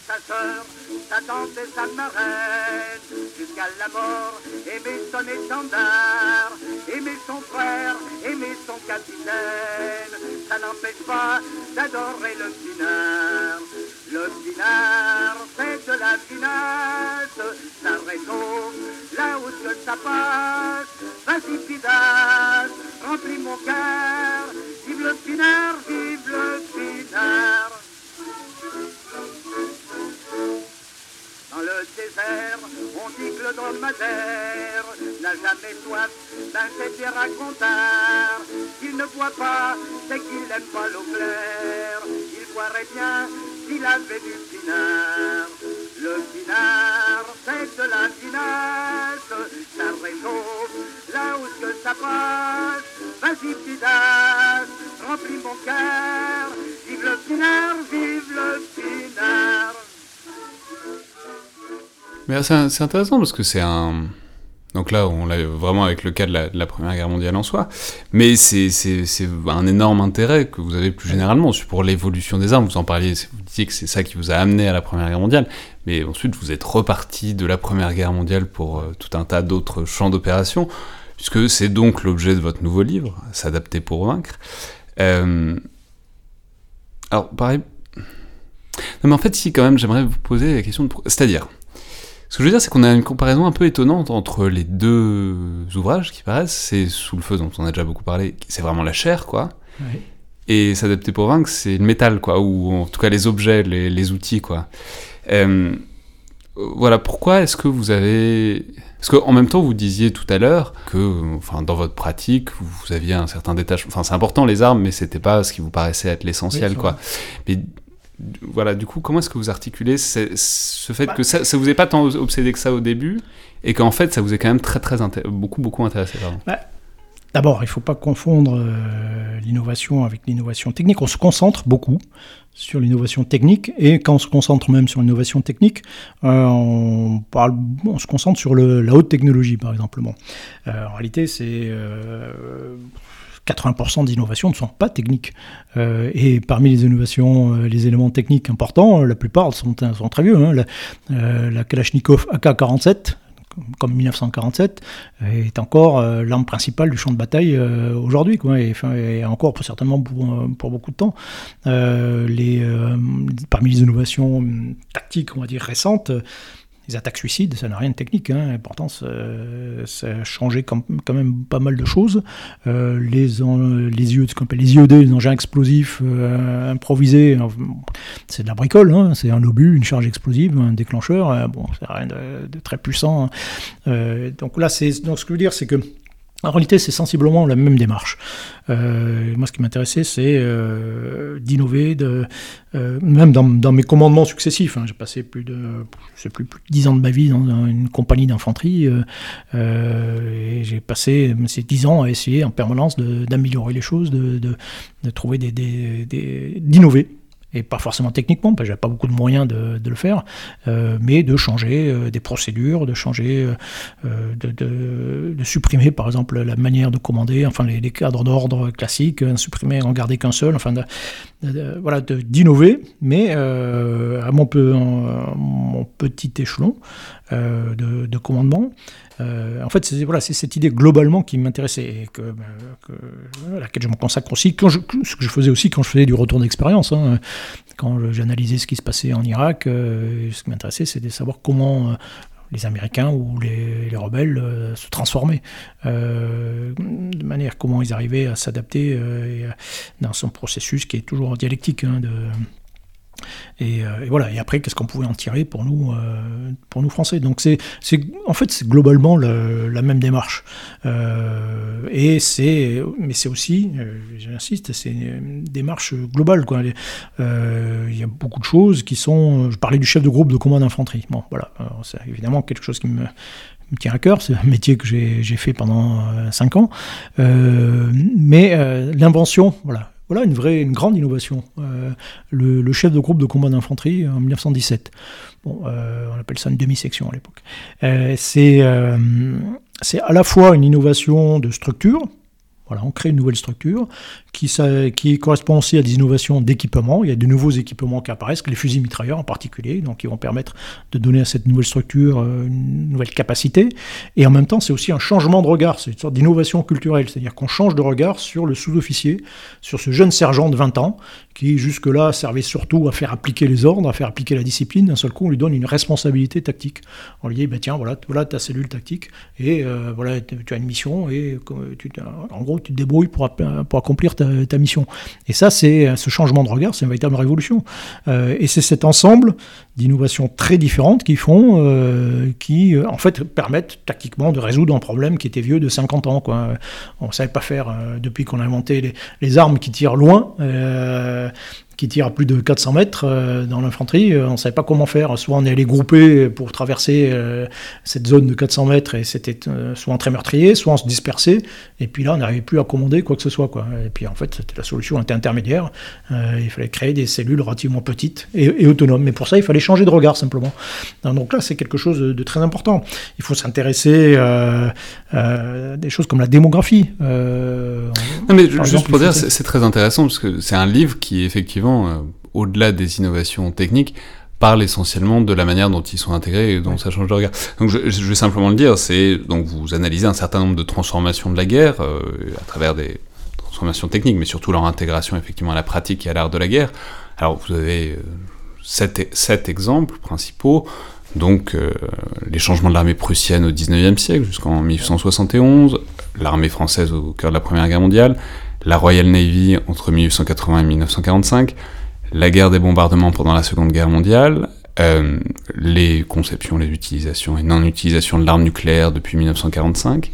Sa sœur, sa tante et sa marraine, jusqu'à la mort, aimer son étendard, aimer son frère, aimer son capitaine, ça n'empêche pas d'adorer le pinard. Le pinard, c'est de la finesse, ça réchauffe là où que ça passe. Vas-y, Pidas, remplis mon cœur, vive le pinard, vive le pinard. Dans le désert, on dit que le dromadaire n'a jamais soif d'un cet racontard. Il ne boit pas, c'est qu'il n'aime pas l'eau claire. Il boirait bien s'il il avait du pinard. Le pinard, c'est de la finesse, ça réchauffe là où que ça passe. Vas-y, as, remplis mon cœur. Vive le pinard, vive le pinard. C'est intéressant parce que c'est un. Donc là, on l'a vraiment avec le cas de la, Première Guerre mondiale en soi. Mais c'est un énorme intérêt que vous avez plus généralement pour l'évolution des armes. Vous en parliez, vous disiez que c'est ça qui vous a amené à la Première Guerre mondiale. Mais ensuite, vous êtes reparti de la Première Guerre mondiale pour euh, tout un tas d'autres champs d'opération, puisque c'est donc l'objet de votre nouveau livre, S'adapter pour vaincre. Euh, alors, pareil. Non, mais en fait, si, quand même, j'aimerais vous poser la question de. C'est-à-dire, ce que je veux dire, c'est qu'on a une comparaison un peu étonnante entre les deux ouvrages qui paraissent. C'est Sous le feu, dont on a déjà beaucoup parlé, c'est vraiment la chair, quoi. Et S'adapter pour vaincre, c'est le métal, quoi, ou en tout cas les objets, les, outils, quoi. Euh, voilà, pourquoi est-ce que vous avez... Parce qu'en même temps, vous disiez tout à l'heure que, enfin, dans votre pratique, vous aviez un certain détachement. Enfin, c'est important les armes, mais c'était pas ce qui vous paraissait être l'essentiel, quoi. Mais voilà, du coup, comment est-ce que vous articulez ce fait bah, que ça, ça vous est pas tant obsédé que ça au début et qu'en fait, ça vous est quand même très, très beaucoup, beaucoup intéressé bah, D'abord, il ne faut pas confondre euh, l'innovation avec l'innovation technique. On se concentre beaucoup sur l'innovation technique et quand on se concentre même sur l'innovation technique, euh, on, parle, on se concentre sur la haute technologie, par exemple. Euh, en réalité, c'est 80% des innovations ne sont pas techniques. Euh, et parmi les innovations, euh, les éléments techniques importants, la plupart sont, très vieux. Hein. La, euh, la, Kalachnikov AK-47, comme 1947, est encore l'arme principale du champ de bataille aujourd'hui, et, encore certainement pour, beaucoup de temps. parmi les innovations tactiques, on va dire récentes, les attaques suicides, ça n'a rien de technique. Hein. Pourtant, ça, a changé quand, même pas mal de choses. Euh, les, les, yeux, les IED, les engins explosifs euh, improvisés, c'est de la bricole. Hein. C'est un obus, une charge explosive, un déclencheur. Euh, bon, c'est rien de, très puissant. Hein. donc là, c'est, ce que je veux dire, c'est que en réalité, c'est sensiblement la même démarche. Euh, moi, ce qui m'intéressait, c'est euh, d'innover, euh, même dans, mes commandements successifs. Hein. j'ai passé plus de, je sais plus, plus de 10 ans de ma vie dans une compagnie d'infanterie, et j'ai passé ces 10 ans à essayer en permanence d'améliorer les choses, de, de trouver des, d'innover et pas forcément techniquement, parce que j'avais pas beaucoup de moyens de, le faire, euh, mais de changer euh, des procédures, de changer, euh, de, supprimer par exemple la manière de commander, enfin les, les cadres d'ordre classiques, supprimer, en garder qu'un seul, enfin voilà, d'innover, mais à mon, peu, mon, petit échelon de, commandement. Euh, en fait, c'est cette idée globalement qui m'intéressait et euh, à laquelle je me consacre aussi, ce que je faisais aussi quand je faisais du retour d'expérience. Hein, quand j'analysais ce qui se passait en Irak, euh, ce qui m'intéressait, c'était de savoir comment les Américains ou les, rebelles se transformaient. de manière comment ils arrivaient à s'adapter dans son processus qui est toujours dialectique hein, euh, et, voilà. Et après, qu'est-ce qu'on pouvait en tirer pour nous, euh, pour nous Français? Donc c'est, en fait, c'est globalement la même démarche. Euh, et c'est, mais c'est aussi, j'insiste, c'est une démarche globale. Quoi. Il y a beaucoup de choses qui sont. Je parlais du chef de groupe de combat d'infanterie. Bon, voilà. c'est évidemment quelque chose qui me tient à cœur, c'est un métier que j'ai, fait pendant 5 ans. mais l'invention, voilà, voilà une vraie, une grande innovation. Euh, le, chef de groupe de combat d'infanterie en 1917. Bon, euh, on appelle ça une demi-section à l'époque. Euh, c'est, c'est à la fois une innovation de structure, on crée une nouvelle structure qui, correspond aussi à des innovations d'équipement. Il y a de nouveaux équipements qui apparaissent, les fusils mitrailleurs en particulier, donc qui vont permettre de donner à cette nouvelle structure euh, une nouvelle capacité. Et en même temps, c'est aussi un changement de regard, c'est une sorte d'innovation culturelle, c'est-à-dire qu'on change de regard sur le sous-officier, sur ce jeune sergent de 20 ans, qui jusque-là servait surtout à faire appliquer les ordres, à faire appliquer la discipline. D'un seul coup, on lui donne une responsabilité tactique. On lui dit, bah, tiens, voilà, voilà ta cellule tactique, et euh, voilà, tu as une mission, et tu, en gros, tu te débrouilles pour, accomplir ta, mission. Et ça, c'est ce changement de regard, c'est une véritable révolution. Euh, et c'est cet ensemble d'innovations très différentes qui font, euh, qui en fait permettent tactiquement de résoudre un problème qui était vieux de 50 ans. On ne savait pas faire depuis qu'on a inventé les, armes qui tirent loin qui tire à plus de 400 mètres euh, dans l'infanterie, on ne savait pas comment faire. Soit on est allé grouper pour traverser cette zone de 400 mètres et c'était souvent très meurtrier, soit on se dispersait. Et puis là, on n'arrivait plus à commander quoi que ce soit. Quoi. Et puis en fait, c'était la solution était intermédiaire. il fallait créer des cellules relativement petites et, autonomes. Mais pour ça, il fallait changer de regard simplement. Donc là, c'est quelque chose de, très important. Il faut s'intéresser à des choses comme la démographie. non, mais juste pour dire, c'est très intéressant parce que c'est un livre qui, effectivement, euh, au-delà des innovations techniques, parle essentiellement de la manière dont ils sont intégrés et dont ça change de regard. Donc je, vais simplement le dire, c'est donc vous analysez un certain nombre de transformations de la guerre euh, à travers des transformations techniques, mais surtout leur intégration effectivement à la pratique et à l'art de la guerre. Alors vous avez euh, sept, sept, exemples principaux. Donc les changements de l'armée prussienne au 19e siècle jusqu'en 1871, l'armée française au cœur de la Première Guerre mondiale, la Royal Navy entre 1880 et 1945, la guerre des bombardements pendant la Seconde Guerre mondiale, euh, les conceptions, les utilisations et non-utilisations de l'arme nucléaire depuis 1945,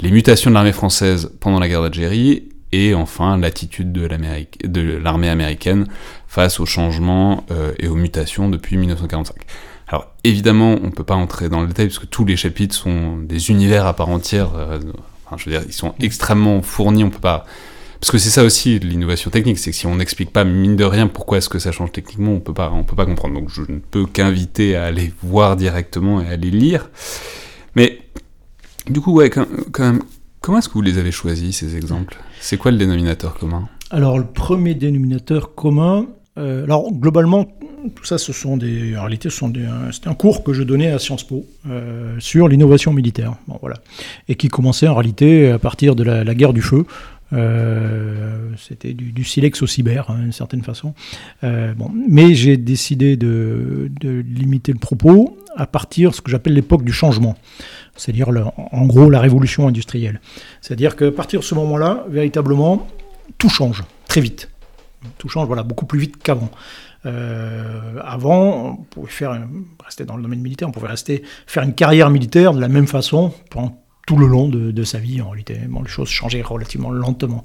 les mutations de l'armée française pendant la guerre d'Algérie, et enfin l'attitude de l'armée américaine face aux changements euh, et aux mutations depuis 1945. Alors évidemment, on ne peut pas entrer dans le détail parce que tous les chapitres sont des univers à part entière. Euh, enfin, je veux dire, ils sont extrêmement fournis. On peut pas parce que c'est ça aussi l'innovation technique, c'est que si on n'explique pas mine de rien pourquoi est-ce que ça change techniquement, on peut pas, on peut pas comprendre. Donc je ne peux qu'inviter à aller voir directement et à les lire. Mais du coup, comment est-ce que vous les avez choisis ces exemples? C'est quoi le dénominateur commun? Alors le premier dénominateur commun, euh, alors globalement, tout ça, ce sont des, en réalité, ce sont des, c'était un cours que je donnais à Sciences Po euh, sur l'innovation militaire, bon, voilà, et qui commençait en réalité à partir de la guerre du feu. Euh, c'était du, silex au cyber, hein, d'une certaine façon. Euh, bon. Mais j'ai décidé de, limiter le propos à partir de ce que j'appelle l'époque du changement, c'est-à-dire en gros la révolution industrielle. C'est-à-dire qu'à partir de ce moment-là, véritablement, tout change très vite. Tout change voilà, beaucoup plus vite qu'avant. Euh, avant, on pouvait faire, rester dans le domaine militaire, on pouvait rester faire une carrière militaire de la même façon pendant tout le long de, sa vie, en réalité. Bon, les choses changeaient relativement lentement.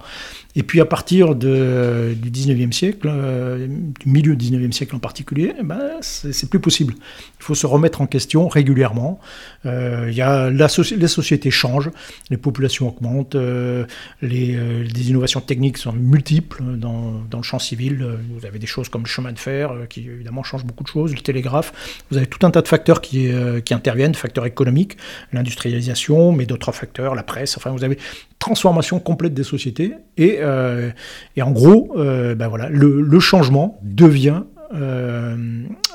Et puis à partir du 19e siècle, euh, du milieu du 19e siècle en particulier, eh ben, c'est plus possible. Il faut se remettre en question régulièrement. Euh, y a la les sociétés changent, les populations augmentent, euh, les, euh, les, innovations techniques sont multiples dans, dans, le champ civil. Vous avez des choses comme le chemin de fer qui évidemment changent beaucoup de choses, le télégraphe. Vous avez tout un tas de facteurs qui, qui interviennent, facteurs économiques, l'industrialisation, mais d'autres facteurs, la presse. Enfin, vous avez transformation complète des sociétés et, et en gros, ben voilà, le, le changement devient euh,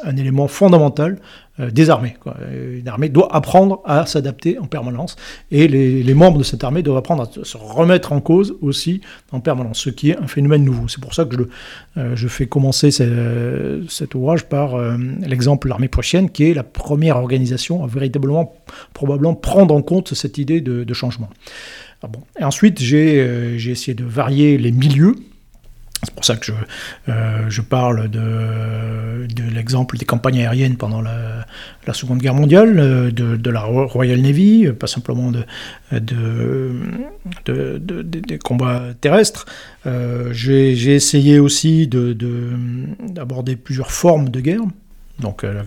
un élément fondamental euh, des armées. Une armée doit apprendre à s'adapter en permanence et les, membres de cette armée doivent apprendre à se remettre en cause aussi en permanence, ce qui est un phénomène nouveau. C'est pour ça que je, euh, fais commencer cet ouvrage par l'exemple de l'armée prussienne, qui est la première organisation à véritablement, probablement prendre en compte cette idée de, changement. Ah ensuite, j'ai essayé de varier les milieux c'est pour ça que je, euh, je parle de, de l'exemple des campagnes aériennes pendant la, la Seconde Guerre mondiale, euh, de, de, la Royal Navy, pas simplement de, de, des combats terrestres. Euh, j'ai essayé aussi d'aborder plusieurs formes de guerre donc euh,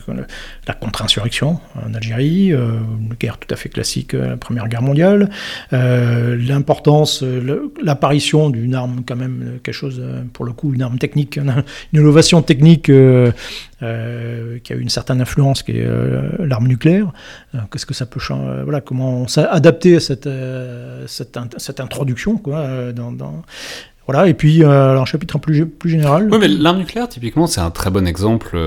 la contre-insurrection en Algérie, euh, une guerre tout à fait classique, euh, la Première Guerre mondiale, l'importance, l'apparition d'une arme quand même, quelque chose, pour le coup, une arme technique, une innovation technique qui a eu une certaine influence, qui est l'arme nucléaire. Qu'est-ce que ça peut changer Voilà, comment s'adapter à cette, cette, introduction, quoi, dans, voilà, et puis un chapitre plus, plus général. Oui, mais l'arme nucléaire, typiquement, c'est un très bon exemple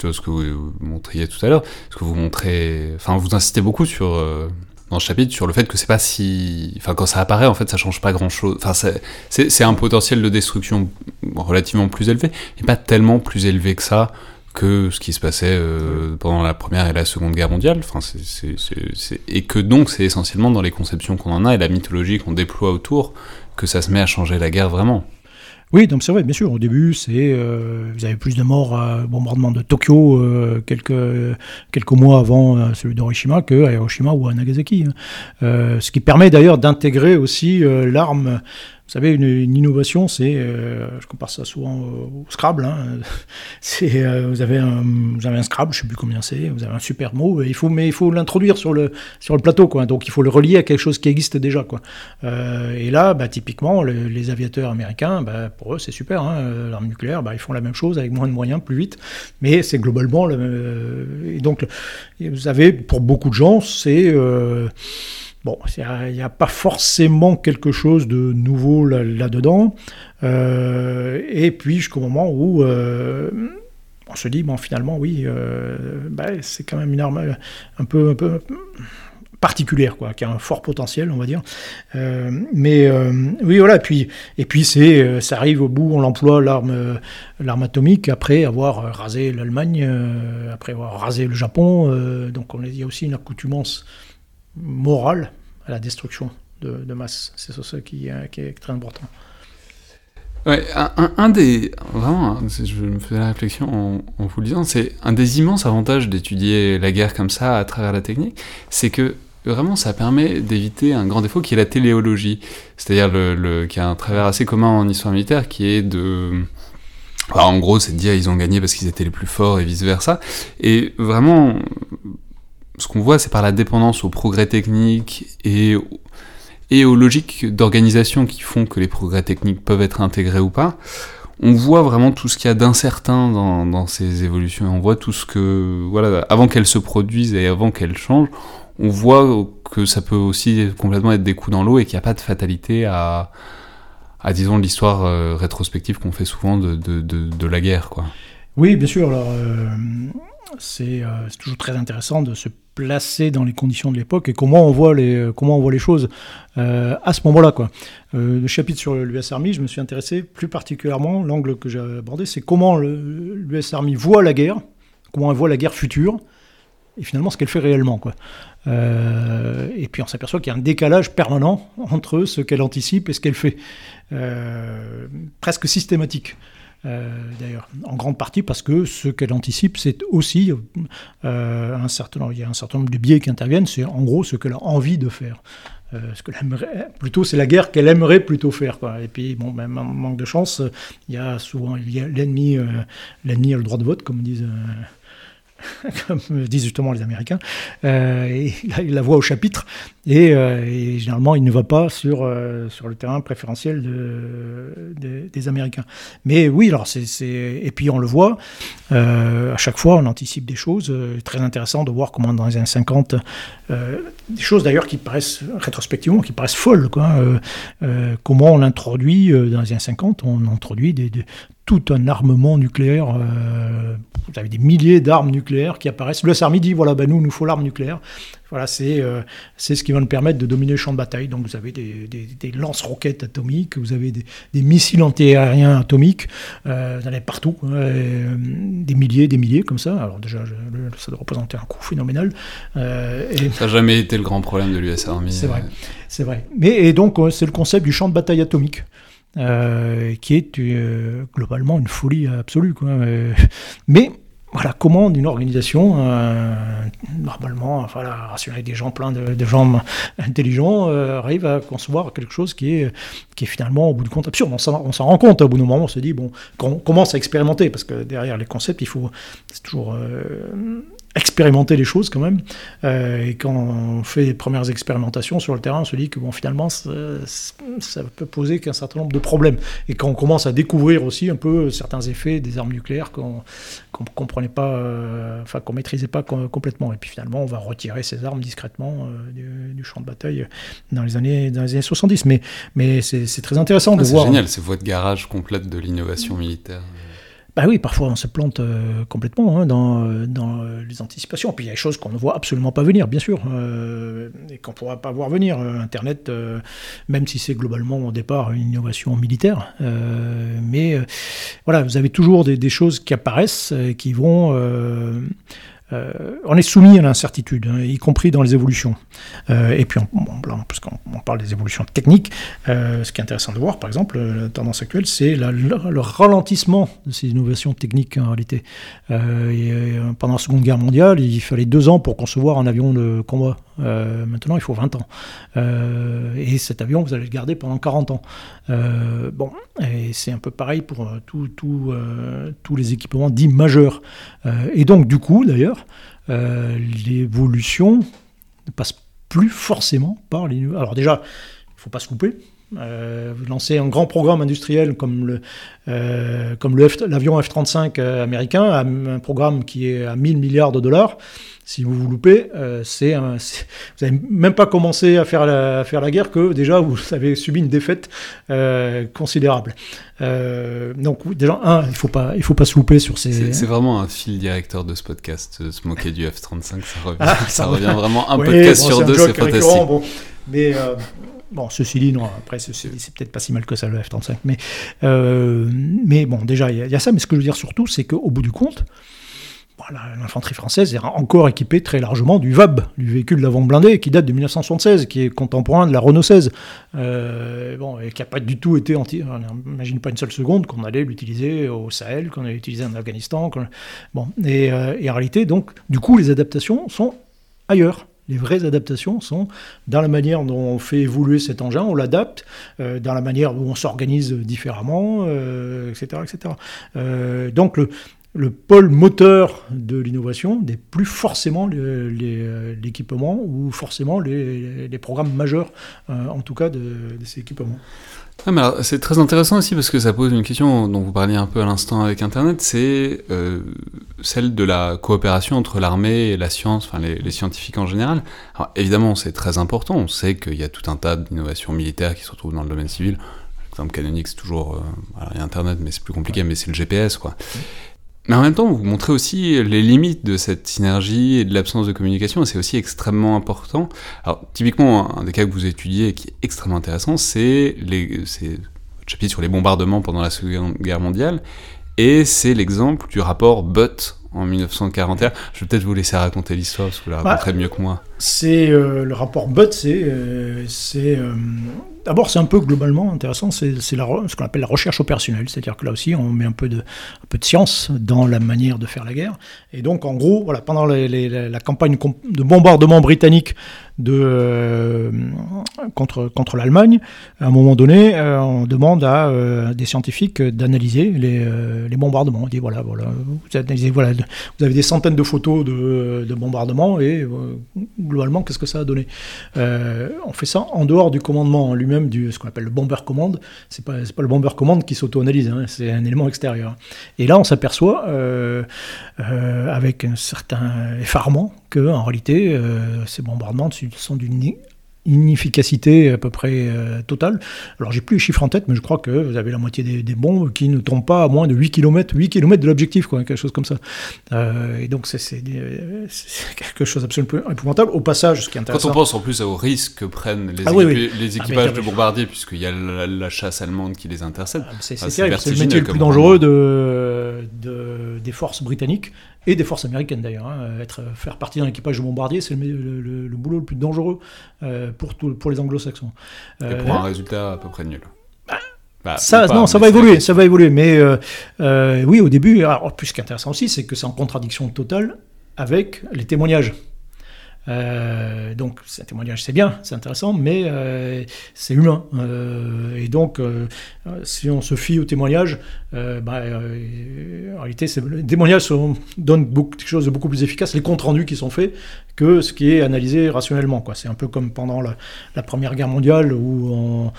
ce que vous montriez tout à l'heure, ce que vous montrez, enfin vous insistez beaucoup sur euh, dans ce chapitre sur le fait que c'est pas si, enfin quand ça apparaît en fait ça change pas grand chose, enfin c'est un potentiel de destruction relativement plus élevé, et pas tellement plus élevé que ça que ce qui se passait euh, pendant la première et la seconde guerre mondiale, enfin c'est et que donc c'est essentiellement dans les conceptions qu'on en a et la mythologie qu'on déploie autour que ça se met à changer la guerre vraiment. Oui, donc c'est vrai, bien sûr. Au début, c'est euh, vous avez plus de morts à bombardement de Tokyo euh, quelques quelques mois avant euh, celui d'Hiroshima que à Hiroshima ou à Nagasaki. Hein. ce qui permet d'ailleurs d'intégrer aussi l'arme vous savez, une, innovation, c'est, euh, je compare ça souvent au, Scrabble. Hein. c'est, euh, vous avez un, vous avez un Scrabble, je sais plus combien c'est, vous avez un super mot, il faut, mais il faut l'introduire sur le sur le plateau, quoi. Donc il faut le relier à quelque chose qui existe déjà, quoi. Euh, et là, bah, typiquement, les aviateurs américains, bah, pour eux, c'est super. Hein. L'arme nucléaire, bah, ils font la même chose avec moins de moyens, plus vite, mais c'est globalement. Le, et donc, vous avez pour beaucoup de gens, c'est Bon, il n'y a, pas forcément quelque chose de nouveau là-dedans. Euh, et puis jusqu'au moment où euh, on se dit, bon, finalement, oui, euh, bah, c'est quand même une arme un peu, particulière, quoi, qui a un fort potentiel, on va dire. mais oui, voilà. Et puis, et puis c'est, ça arrive au bout, on l'emploie l'arme, atomique après avoir rasé l'Allemagne, après avoir rasé le Japon. donc, on, il y a aussi une accoutumance morale à la destruction de, masse. C'est ça qui, est très important. Ouais, un, des. Vraiment, hein, je me faisais la réflexion en, vous le disant, c'est un des immenses avantages d'étudier la guerre comme ça à travers la technique, c'est que vraiment ça permet d'éviter un grand défaut qui est la téléologie. C'est-à-dire le, qui a un travers assez commun en histoire militaire qui est de. en gros, c'est de dire ils ont gagné parce qu'ils étaient les plus forts et vice versa. Et vraiment, ce qu'on voit, c'est par la dépendance au progrès technique et, et aux logiques d'organisation qui font que les progrès techniques peuvent être intégrés ou pas. On voit vraiment tout ce qu'il y a d'incertain dans, ces évolutions. On voit tout ce que, voilà, avant qu'elles se produisent et avant qu'elles changent, on voit que ça peut aussi complètement être des coups dans l'eau et qu'il n'y a pas de fatalité à, à disons, l'histoire euh, rétrospective qu'on fait souvent de, de, la guerre, quoi. Oui, bien sûr. Alors, euh, c'est toujours très intéressant de se placé dans les conditions de l'époque et comment on voit les, euh, comment on voit les choses euh, à ce moment-là. Quoi. Euh, le chapitre sur l'US Army, je me suis intéressé plus particulièrement, l'angle que j'ai abordé, c'est comment l'US Army voit la guerre, comment elle voit la guerre future, et finalement ce qu'elle fait réellement. Quoi. et puis on s'aperçoit qu'il y a un décalage permanent entre ce qu'elle anticipe et ce qu'elle fait, presque systématique. Euh, d'ailleurs, en grande partie parce que ce qu'elle anticipe, c'est aussi euh, un certain, il y a un certain nombre de biais qui interviennent, c'est en gros ce qu'elle a envie de faire. Euh, ce que plutôt, c'est la guerre qu'elle aimerait plutôt faire. Quoi. Et puis, bon, même en manque de chance, il y a souvent l'ennemi, l'ennemi a le droit de vote, comme disent comme disent justement les Américains. Euh, et il la voit au chapitre euh, et, généralement il ne va pas sur, euh, sur le terrain préférentiel de, des Américains. Mais oui, alors c'est, et puis on le voit, à chaque fois on anticipe des choses. très intéressant de voir comment dans les années 50, des choses d'ailleurs qui paraissent rétrospectivement, qui paraissent folles, comment on introduit dans les années 50, on introduit tout un armement nucléaire. Euh, vous avez des milliers d'armes nucléaires qui apparaissent. Le Army dit voilà, ben nous, nous faut l'arme nucléaire. Voilà, c'est euh, ce qui va nous permettre de dominer le champ de bataille. Donc vous avez des, des, lance-roquettes atomiques, vous avez des, des missiles antiaériens atomiques, euh, vous en avez partout, euh, des milliers, des milliers comme ça. Alors déjà, ça doit représenter un coût phénoménal. et... Ça n'a jamais été le grand problème de l'US Army. C'est vrai, c'est vrai. Mais et donc c'est le concept du champ de bataille atomique. Euh, qui est euh, globalement une folie absolue. Quoi. Euh, mais voilà, comment une organisation, normalement, enfin, rassurer des gens pleins de, gens intelligents, arrive à concevoir quelque chose qui est, qui est finalement, au bout du compte, absurde. On s'en rend compte, au bout d'un moment, on se dit, bon, quand on commence à expérimenter, parce que derrière les concepts, il faut, c'est toujours expérimenter les choses quand même. Euh, et quand on fait les premières expérimentations sur le terrain, on se dit que bon, finalement, ça, ça peut poser qu'un certain nombre de problèmes. Et quand on commence à découvrir aussi un peu certains effets des armes nucléaires qu'on ne comprenait pas, euh, enfin qu'on maîtrisait pas complètement. Et puis finalement, on va retirer ces armes discrètement euh, du, champ de bataille dans les années, dans les années 70. Mais, mais c'est très intéressant de ah, voir. C'est génial, c'est votre garage complète de l'innovation militaire. Bah oui, parfois on se plante euh, complètement hein, dans, dans les anticipations. Puis il y a des choses qu'on ne voit absolument pas venir, bien sûr, euh, et qu'on ne pourra pas voir venir. Euh, Internet, même si c'est globalement au départ une innovation militaire, mais voilà, vous avez toujours des, des choses qui apparaissent, qui vont euh, on est soumis à l'incertitude, hein, y compris dans les évolutions. Euh, et puis, on, parce qu'on parle des évolutions techniques, euh, ce qui est intéressant de voir, par exemple, la tendance actuelle, c'est le, ralentissement de ces innovations techniques en réalité. pendant la Seconde Guerre mondiale, il fallait deux ans pour concevoir un avion de combat maintenant, il faut 20 ans. et cet avion, vous allez le garder pendant 40 ans. bon, et c'est un peu pareil pour tous les équipements dits majeurs. et donc, du coup, d'ailleurs, l'évolution ne passe plus forcément par les... Alors déjà, il ne faut pas se couper. Euh, vous lancez un grand programme industriel comme le euh, comme l'avion F-35 euh, américain, un programme qui est à 1000 milliards de dollars. Si vous vous loupez, c'est vous n'avez même pas commencé à faire la, à faire la guerre que déjà vous avez subi une défaite considérable. donc déjà un, il faut pas il faut pas se louper sur ces. C'est vraiment un fil directeur de ce podcast, se moquer du F-35, ça revient, ah, ça, revient vraiment un podcast sur deux, c'est fantastique. Bon, mais Bon, ceci dit, non, après, c'est peut-être pas si mal que ça, le F-35. Mais, euh, mais bon, déjà, il y, a ça. Mais ce que je veux dire surtout, c'est qu'au bout du compte, l'infanterie française est encore équipée très largement du VAB, du véhicule d'avant blindé, qui date de 1976, qui est contemporain de la Renault 16. Euh, bon, et qui n'a pas du tout été anti. On n'imagine pas une seule seconde qu'on allait l'utiliser au Sahel, qu'on allait l'utiliser en Afghanistan. Bon, et, euh, et en réalité, donc, du coup, les adaptations sont ailleurs. Les vraies adaptations sont dans la manière dont on fait évoluer cet engin, on l'adapte, euh, dans la manière où on s'organise différemment, euh, etc. etc. Euh, donc le, le, pôle moteur de l'innovation n'est plus forcément l'équipement ou forcément les, programmes majeurs, en tout cas, de, de ces équipements c'est très intéressant aussi parce que ça pose une question dont vous parliez un peu à l'instant avec Internet, c'est euh, celle de la coopération entre l'armée et la science, enfin les, scientifiques en général. Alors, évidemment, c'est très important. On sait qu'il y a tout un tas d'innovations militaires qui se retrouvent dans le domaine civil. L'exemple canonique, c'est toujours euh, il y a Internet, mais c'est plus compliqué, mais c'est le GPS, quoi. Mais en même temps, vous montrez aussi les limites de cette synergie et de l'absence de communication, et c'est aussi extrêmement important. Alors, typiquement, un des cas que vous étudiez qui est extrêmement intéressant, c'est le chapitre sur les bombardements pendant la Seconde Guerre mondiale, et c'est l'exemple du rapport Butt en 1941. Je vais peut-être vous laisser raconter l'histoire, parce que vous la bah, raconterez mieux que moi. C'est euh, le rapport Butt, c'est euh, euh, D'abord, c'est un peu globalement intéressant, c'est ce qu'on appelle la recherche opérationnelle, c'est-à-dire que là aussi, on met un peu, de, science dans la manière de faire la guerre. Et donc, en gros, voilà, pendant la campagne de bombardement britannique contre, l'Allemagne, à un moment donné, on demande à des scientifiques d'analyser les, bombardements. On dit voilà, voilà, vous avez des centaines de photos de, de bombardements et globalement, qu'est-ce que ça a donné On fait ça en dehors du commandement lui-même, ce qu'on appelle le bomber command. C'est pas, pas le bomber command qui s'auto-analyse, hein, c'est un élément extérieur. Et là, on s'aperçoit, avec un certain effarement, que en réalité, ces bombardements sont d'une inefficacité à peu près euh, totale. Alors j'ai plus les chiffres en tête, mais je crois que vous avez la moitié des, bombes qui ne tombent pas à moins de 8 km, 8 km de l'objectif, quoi, quelque chose comme ça. Euh, et donc c'est quelque chose d'absolument épouvantable. Au passage, ce qui est intéressant... Quand on pense en plus aux risques que prennent les, ah les ah, équipages de bombardiers, puisqu'il y a la, chasse allemande qui les intercepte. Ah, c'est terrible, c'est le métier le plus dangereux de, de, des forces britanniques et des forces américaines d'ailleurs. Hein. Être, faire partie d'un équipage de bombardier, c'est le, boulot le plus dangereux euh, pour, pour les anglo-saxons. Et pour un euh, résultat à peu près nul. Bah, ça, non, ça va évoluer, ça va évoluer. Mais euh, oui, au début, alors, plus qu'intéressant aussi, c'est que c'est en contradiction totale avec les témoignages. Euh, donc, un témoignage, c'est bien, c'est intéressant, mais euh, c'est humain. Euh, et donc, si on se fie au témoignage, bah, en réalité, les témoignages donnent quelque chose de beaucoup plus efficace, les comptes rendus qui sont faits, que ce qui est analysé rationnellement. C'est un peu comme pendant la, Première Guerre mondiale, où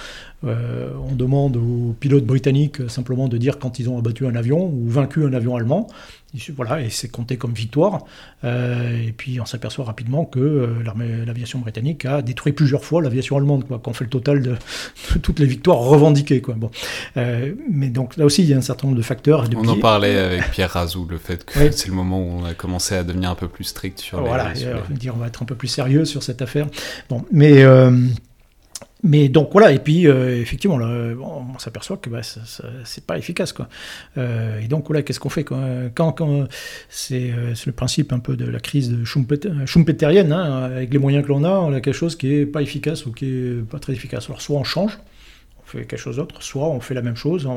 on demande aux pilotes britanniques simplement de dire quand ils ont abattu un avion ou vaincu un avion allemand. Voilà, et c'est compté comme victoire. Euh, et puis on s'aperçoit rapidement que euh, l'aviation britannique a détruit plusieurs fois l'aviation allemande, quoi, quand on fait le total de, toutes les victoires revendiquées. Quoi. Bon. Euh, mais donc là aussi, il y a un certain nombre de facteurs. on en parlait avec Pierre Razou, le fait que c'est le moment où on a commencé à devenir un peu plus strict sur voilà, les... Voilà, on va être un peu plus sérieux sur cette affaire. Bon, mais mais donc voilà, et puis euh, effectivement, là, on s'aperçoit que bah, c'est pas efficace. Quoi. Euh, et donc voilà, qu'est-ce qu'on fait quoi? Quand, quand euh, c'est le principe un peu de la crise de Schumpeterienne, hein, avec les moyens que l'on a, on a quelque chose qui est pas efficace ou qui est pas très efficace. Alors soit on change, on fait quelque chose d'autre, soit on fait la même chose,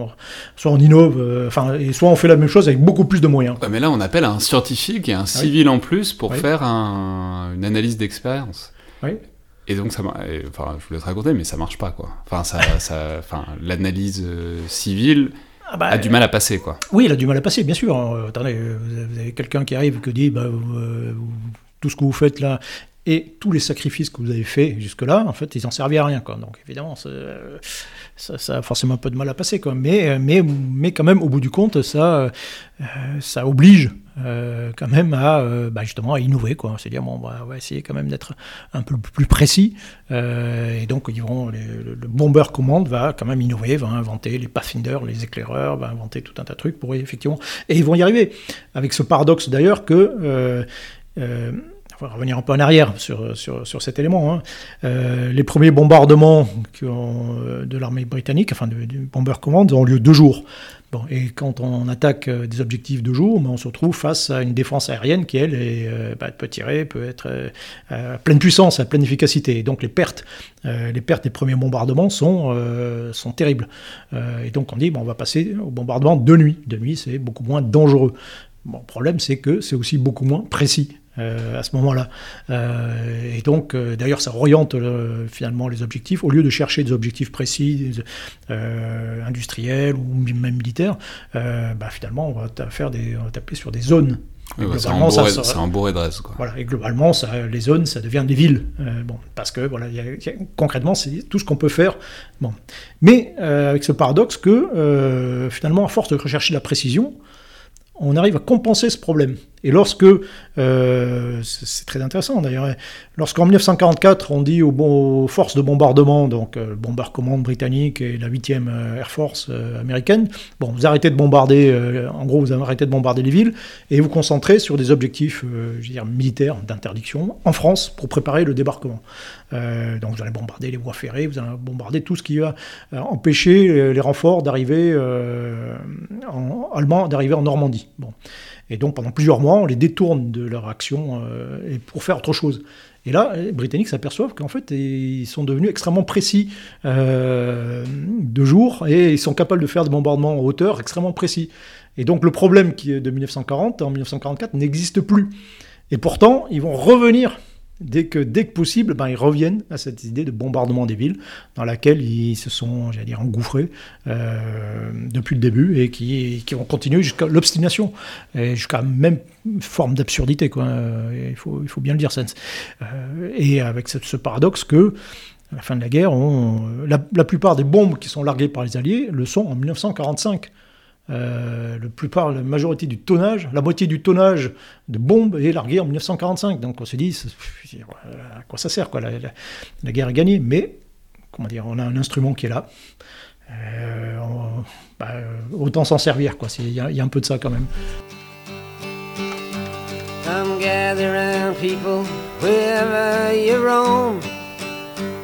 soit on innove, enfin, et soit on fait la même chose avec beaucoup plus de moyens. mais là, on appelle un scientifique et un civil en plus pour faire une analyse d'expérience. Oui. Et donc, ça, et, enfin, je vous laisse raconter, mais ça marche pas, quoi. Enfin, ça, ça, enfin, l'analyse euh, civile Ah bah, a du mal à passer, quoi. Oui, il a du mal à passer, bien sûr. Euh, attendez, euh, vous avez, quelqu'un qui arrive et qui dit bah, euh, tout ce que vous faites là et tous les sacrifices que vous avez faits jusque-là, en fait, ils n'en servaient à rien. Quoi. Donc évidemment, c'est, euh, ça, ça a forcément un peu de mal à passer. Mais, euh, mais, mais quand même, au bout du compte, ça, euh, ça oblige euh, quand même à euh, bah, justement à innover. Quoi. C'est-à-dire, bon, on va, essayer quand même d'être un peu plus précis. Et donc, ils vont, le, le bomber commande va quand même innover, va inventer les pathfinders, les éclaireurs, va inventer tout un tas de trucs pour effectivement. Et ils vont y arriver. Avec ce paradoxe d'ailleurs que. On va revenir un peu en arrière sur, sur, sur cet élément. hein. Euh, les premiers bombardements euh, de l'armée britannique, enfin du, Bomber Command, ont lieu deux jours. Bon, et quand on attaque euh, des objectifs de jour, ben, on se retrouve face à une défense aérienne qui, elle, est, bah, peut tirer, peut être à pleine puissance, à pleine efficacité. Et donc les pertes, les pertes des premiers bombardements sont, sont terribles. Et donc on dit, bon, on va passer au bombardement de nuit. De nuit, c'est beaucoup moins dangereux. Bon, le problème, c'est que c'est aussi beaucoup moins précis. Euh, à ce moment-là. Euh, et donc, euh, d'ailleurs, ça oriente finalement les objectifs. Au lieu de chercher des objectifs précis, industriels ou même militaires, bah, finalement, on va faire des, on va taper sur des zones. Ouais, bah, c'est un un reste, quoi. Voilà, et globalement, ça, les zones, ça devient des villes. Euh, bon, parce que voilà, il y a- il y a- concrètement, c'est tout ce qu'on peut faire. Bon. Mais euh, avec ce paradoxe que euh, finalement, à force de rechercher la précision, on arrive à compenser ce problème. Et lorsque, euh, c'est très intéressant d'ailleurs, lorsqu'en 1944 on dit aux, forces de bombardement, donc euh, Bomber britannique et la 8e euh, Air Force euh, américaine, bon, vous arrêtez de bombarder, en gros vous arrêtez de bombarder les villes et vous concentrez sur des objectifs je veux dire, militaires d'interdiction en France pour préparer le débarquement. Donc vous allez bombarder les voies ferrées, vous allez bombarder tout ce qui va empêcher les renforts d'arriver en d'arriver en Normandie. Bon. Et donc pendant plusieurs mois, on les détourne de leur action euh, pour faire autre chose. Et là, les Britanniques s'aperçoivent qu'en fait, ils sont devenus extrêmement précis euh, de jour et ils sont capables de faire des bombardements en hauteur extrêmement précis. Et donc le problème qui est de 1940 en 1944 n'existe plus. Et pourtant, ils vont revenir dès que, dès que possible, ben, ils reviennent à cette idée de bombardement des villes dans laquelle ils se sont, j'allais dire, engouffrés euh, depuis le début et qui, qui vont continuer jusqu'à l'obstination et jusqu'à même forme d'absurdité. Quoi. Euh, Il, faut, il faut bien le dire, Sens. Euh, et avec ce, paradoxe que à la fin de la guerre, la plupart des bombes qui sont larguées par les Alliés le sont en 1945. Euh, le plupart, la majorité du tonnage, la moitié du tonnage de bombes est largué en 1945. Donc on se dit, à quoi ça sert la, la- la guerre est gagnée. Mais, comment dire, on a un instrument qui est là. Euh, bah, autant s'en servir. Il y, a- un peu de ça quand même. Come gather round, people, wherever you roam,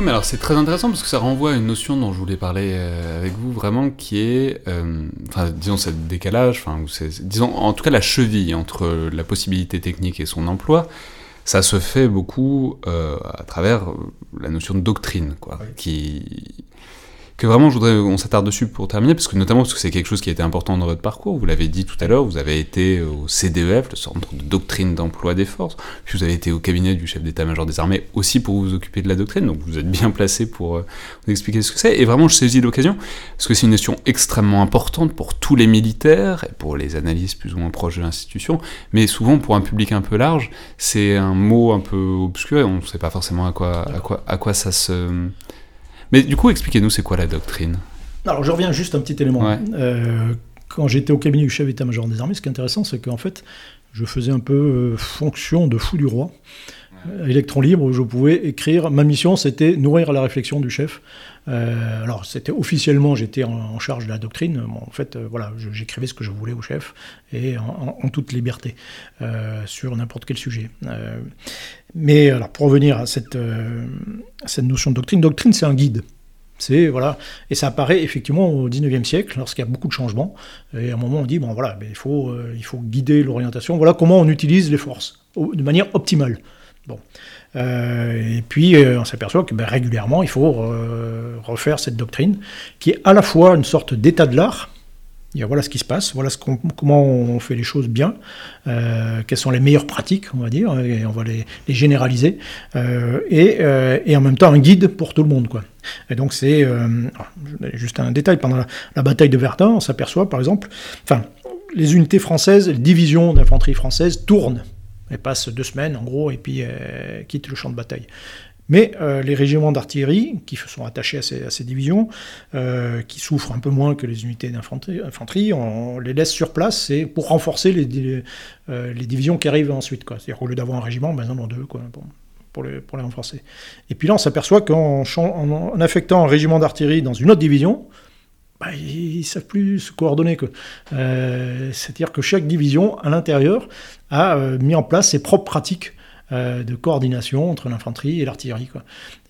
Oui, mais alors c'est très intéressant parce que ça renvoie à une notion dont je voulais parler euh, avec vous vraiment, qui est, euh, enfin, disons, ce décalage, enfin, disons, en tout cas, la cheville entre la possibilité technique et son emploi. Ça se fait beaucoup euh, à travers la notion de doctrine, quoi, qui que vraiment je voudrais on s'attarde dessus pour terminer parce que notamment parce que c'est quelque chose qui a été important dans votre parcours. Vous l'avez dit tout à l'heure vous avez été au CDEF le centre de doctrine d'emploi des forces. Puis vous avez été au cabinet du chef d'état-major des armées aussi pour vous occuper de la doctrine. Donc vous êtes bien placé pour euh, nous expliquer ce que c'est. Et vraiment je saisis l'occasion parce que c'est une notion extrêmement importante pour tous les militaires et pour les analystes plus ou moins proches de l'institution. Mais souvent pour un public un peu large c'est un mot un peu obscur et on ne sait pas forcément à quoi ça se mais du coup, expliquez-nous, c'est quoi la doctrine? Alors, je reviens juste un petit élément. Ouais. Euh, quand j'étais au cabinet du chef d'état-major des armées, ce qui est intéressant, c'est qu'en fait, je faisais un peu euh, fonction de fou du roi. Euh, Électron libre, où je pouvais écrire. Ma mission, c'était nourrir la réflexion du chef. Euh, alors, c'était officiellement, j'étais en, charge de la doctrine. En fait, euh, voilà, j'écrivais ce que je voulais au chef et en, toute liberté sur n'importe quel sujet. Mais alors, pour revenir à cette, notion de doctrine, doctrine, c'est un guide. C'est voilà, et ça apparaît effectivement au 19e siècle lorsqu'il y a beaucoup de changements. Et à un moment, on dit bon voilà, ben, il faut guider l'orientation. Voilà comment on utilise les forces de manière optimale. Euh, et puis euh, on s'aperçoit que ben, régulièrement, il faut euh, refaire cette doctrine qui est à la fois une sorte d'état de l'art. Dire, voilà ce qui se passe, voilà comment on fait les choses bien, quelles sont les meilleures pratiques, on va dire, et on va les, généraliser, et, et en même temps un guide pour tout le monde. Quoi. Et donc c'est juste un détail, pendant la, la bataille de Verdun, on s'aperçoit par exemple, enfin, les unités françaises, les divisions d'infanterie françaises tournent, elles passent deux semaines en gros, et puis euh, quittent le champ de bataille. Mais euh, les régiments d'artillerie, qui sont attachés à ces, divisions, euh, qui souffrent un peu moins que les unités d'infanterie, infanterie, on les laisse sur place c'est pour renforcer les, divisions qui arrivent ensuite. C'est-à-dire qu'au lieu d'avoir un régiment, ben, en deux pour, les, pour renforcer. Et puis là, on s'aperçoit qu'en affectant un régiment d'artillerie dans une autre division, bah, ils savent plus se coordonner. Euh, C'est-à-dire que chaque division, à l'intérieur, a euh, mis en place ses propres pratiques euh, de coordination entre l'infanterie et l'artillerie.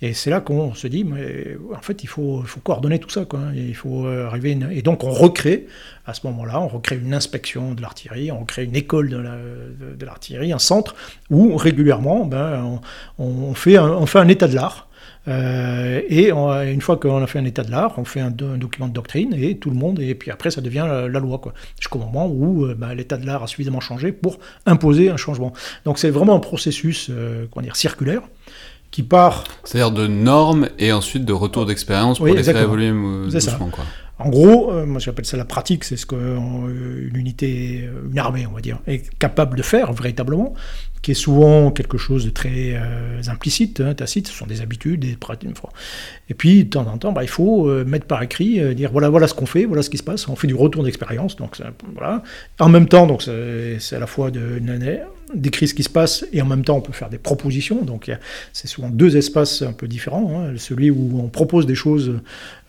Et c'est là qu'on se dit, mais en fait, il faut, faut coordonner tout ça. Quoi. Il faut euh, arriver. Et donc, on recrée, à ce moment-là, on recrée une inspection de l'artillerie, on recrée une école de la- de- de l'artillerie, un centre où régulièrement, ben, on, on fait un, on fait un état de l'art. Euh, et on- une fois qu'on a fait un état de l'art, on fait un, do- un document de doctrine et tout le monde, et puis après ça devient la, la loi, quoi. Jusqu'au moment où euh, bah, l'état de l'art a suffisamment changé pour imposer un changement. Donc c'est vraiment un processus, euh, comment dire, circulaire, qui part C'est-à-dire de normes et ensuite de retour d'expérience pour Oui, les faire évoluer euh, doucement. Quoi. En gros, euh, moi j'appelle ça la pratique, c'est ce qu'une unité, euh, une armée, on va dire, est capable de faire véritablement, qui est souvent quelque chose de très euh, implicite, hein, tacite, ce sont des habitudes, des pratiques. Et puis, de temps en temps, bah, il faut euh, mettre par écrit, euh, dire voilà, voilà ce qu'on fait, voilà ce qui se passe, on fait du retour d'expérience, donc voilà. En même temps, donc c'est c'est à la fois de, une- décrire ce qui se passe et en même temps on peut faire des propositions, donc c'est souvent deux espaces un peu différents, hein, celui où on propose des choses,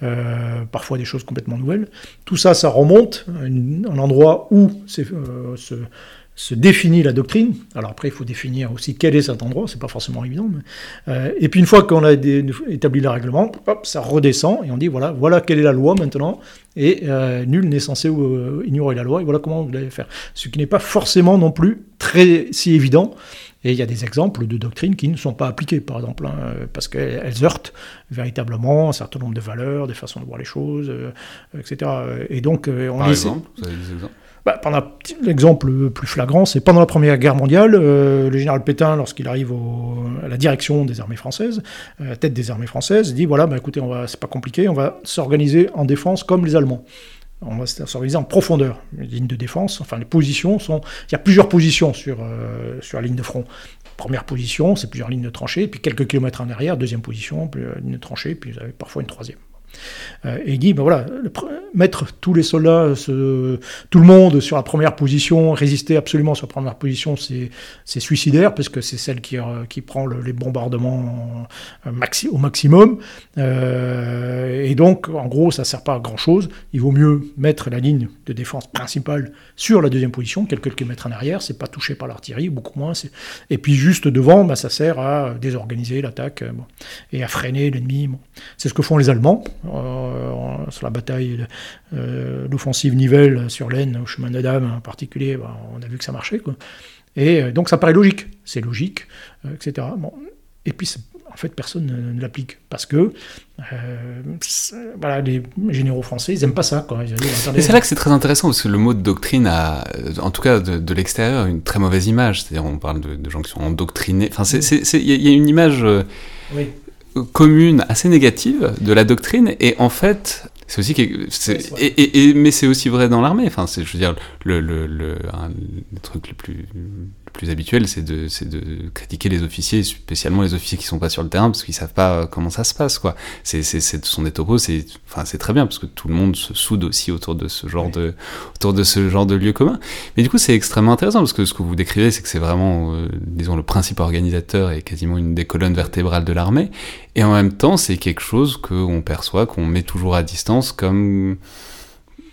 euh, parfois des choses complètement nouvelles. Tout ça, ça remonte à un endroit où c'est, euh, se définit la doctrine. Alors après, il faut définir aussi quel est cet endroit, c'est pas forcément évident. mais, euh, et puis une fois qu'on a établi le règlement, hop, ça redescend et on dit voilà, voilà quelle est la loi maintenant. Et euh, nul n'est censé euh, ignorer la loi. Et voilà comment vous l'allez faire. Ce qui n'est pas forcément non plus très si évident. Et il y a des exemples de doctrines qui ne sont pas appliquées, par exemple, hein, parce qu'elles elles heurtent véritablement un certain nombre de valeurs, des façons de voir les choses, etc. Et donc, on Par essaie- exemple, vous avez des exemples? Bah, l'exemple le plus flagrant, c'est pendant la Première Guerre mondiale, euh, le général Pétain, lorsqu'il arrive à la direction des armées françaises, à la tête des armées françaises, dit voilà, bah, écoutez, c'est pas compliqué, on va s'organiser en défense comme les Allemands. on va s'organiser en profondeur. Les lignes de défense, enfin les positions sont. Il y a plusieurs positions sur, euh, sur la ligne de front. Première position, c'est plusieurs lignes de tranchée, puis quelques kilomètres en arrière, deuxième position, puis euh, ligne de tranchée, puis vous avez parfois une troisième. Euh, et il dit, ben voilà, mettre tous les soldats, tout le monde sur la première position, résister absolument sur la première position, c'est suicidaire, parce que c'est celle qui, euh, qui prend les bombardements maxi, au maximum. Euh, et donc, en gros, ça ne sert pas à grand-chose. Il vaut mieux mettre la ligne de défense principale sur la deuxième position, quelques kilomètres en arrière, c'est pas touché par l'artillerie, beaucoup moins. Et puis juste devant, ben, ça sert à désorganiser l'attaque et à freiner l'ennemi. C'est ce que font les Allemands. Euh, sur la bataille, euh, l'offensive Nivelle sur l'Aisne, au chemin d'Adam en particulier, bah, on a vu que ça marchait. Quoi. Et euh, donc ça paraît logique, c'est logique, etc. Bon. Et puis en fait, personne ne, l'applique parce que voilà, les généraux français, ils n'aiment pas ça. Quoi. Et c'est là que c'est très intéressant parce que le mot de doctrine a, en tout cas de, l'extérieur, une très mauvaise image. C'est-à-dire, on parle de, gens qui sont endoctrinés. Enfin, il y, a une image. Oui commune assez négative de la doctrine et en fait c'est aussi et, et, mais c'est aussi vrai dans l'armée. Enfin c'est je veux dire le le, le, le truc le plus plus habituel, c'est de, de critiquer les officiers, spécialement les officiers qui sont pas sur le terrain, parce qu'ils savent pas euh, comment ça se passe, quoi. C'est, c'est, ce sont des topos, c'est, enfin, c'est très bien, parce que tout le monde se soude aussi autour de ce genre de, autour de ce genre de lieu commun. Mais du coup, c'est extrêmement intéressant, parce que ce que vous décrivez, c'est que c'est vraiment, euh, disons, le principe organisateur et quasiment une des colonnes vertébrales de l'armée. Et en même temps, c'est quelque chose qu'on perçoit, qu'on met toujours à distance comme,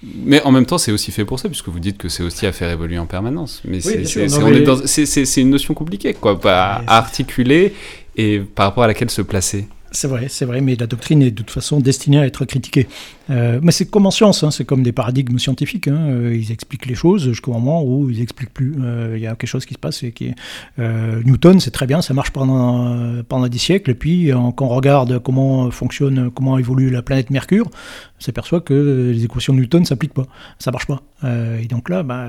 mais en même temps, c'est aussi fait pour ça, puisque vous dites que c'est aussi à faire évoluer en permanence. Mais c'est une notion compliquée, quoi, à articuler et par rapport à laquelle se placer. C'est vrai, c'est vrai, mais la doctrine est de toute façon destinée à être critiquée. Euh, mais c'est comme en science, hein, c'est comme des paradigmes scientifiques. Hein, euh, ils expliquent les choses jusqu'au moment où ils n'expliquent plus. Euh, il y a quelque chose qui se passe. Et qui, Newton, c'est très bien, ça marche pendant, pendant des siècles. Et puis, quand on regarde comment fonctionne, comment évolue la planète Mercure, on s'aperçoit que les équations de Newton ne s'appliquent pas, ça marche pas. et donc là, bah,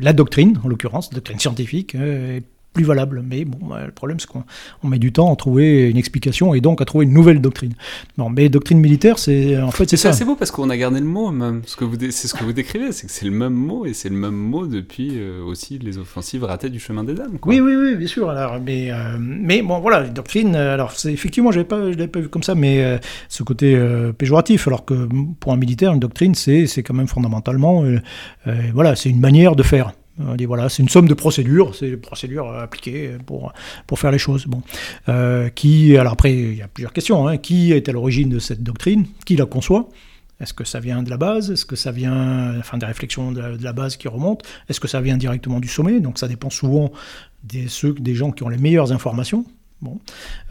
la doctrine, en l'occurrence, la doctrine scientifique, est plus valable. Mais bon, le problème, c'est qu'on met du temps à trouver une explication et donc à trouver une nouvelle doctrine. Non, mais doctrine militaire, c'est en fait c'est ça. C'est beau parce qu'on a gardé le mot même. Ce que vous, c'est ce que vous décrivez, c'est que c'est le même mot et c'est le même mot depuis euh, aussi les offensives ratées du chemin des dames. Oui, oui, oui, bien sûr. Alors, mais, euh, mais bon, voilà, les doctrines. Alors, c'est effectivement, je pas, l'avais pas vu comme ça, mais euh, ce côté péjoratif. Alors que pour un militaire, une doctrine, c'est, c'est quand même fondamentalement, voilà, c'est une manière de faire. On dit voilà, c'est une somme de procédures, c'est des procédures appliquées pour, pour faire les choses. Bon. Euh, qui, alors après, il y a plusieurs questions. Hein. Qui est à l'origine de cette doctrine? Qui la conçoit? Est-ce que ça vient de la base? Est-ce que ça vient, enfin, des réflexions de la, base qui remontent? Est-ce que ça vient directement du sommet? Donc ça dépend souvent des, ceux, des gens qui ont les meilleures informations. Bon.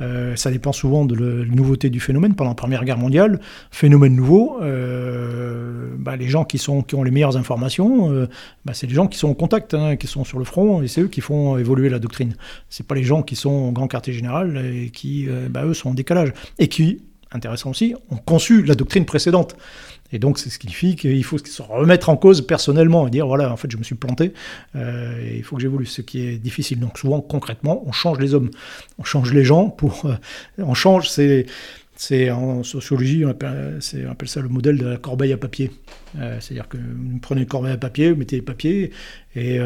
Euh, ça dépend souvent de la nouveauté du phénomène. Pendant la Première Guerre mondiale, phénomène nouveau, euh, bah, les gens qui, sont, qui ont les meilleures informations, euh, bah, c'est les gens qui sont en contact, hein, qui sont sur le front, et c'est eux qui font évoluer la doctrine. C'est pas les gens qui sont au grand quartier général et qui, bah, eux, sont en décalage. Et qui, intéressant aussi, ont conçu la doctrine précédente. Et donc, c'est ce qui signifie qu'il faut se remettre en cause personnellement et dire voilà, en fait, je me suis planté, euh, et il faut que j'évolue, ce qui est difficile. Donc, souvent, concrètement, on change les hommes, on change les gens pour. Euh, on change, c'est. C'est en sociologie, on appelle, on appelle, ça le modèle de la corbeille à papier. Euh, c'est-à-dire que vous prenez une corbeille à papier, vous mettez les papiers, et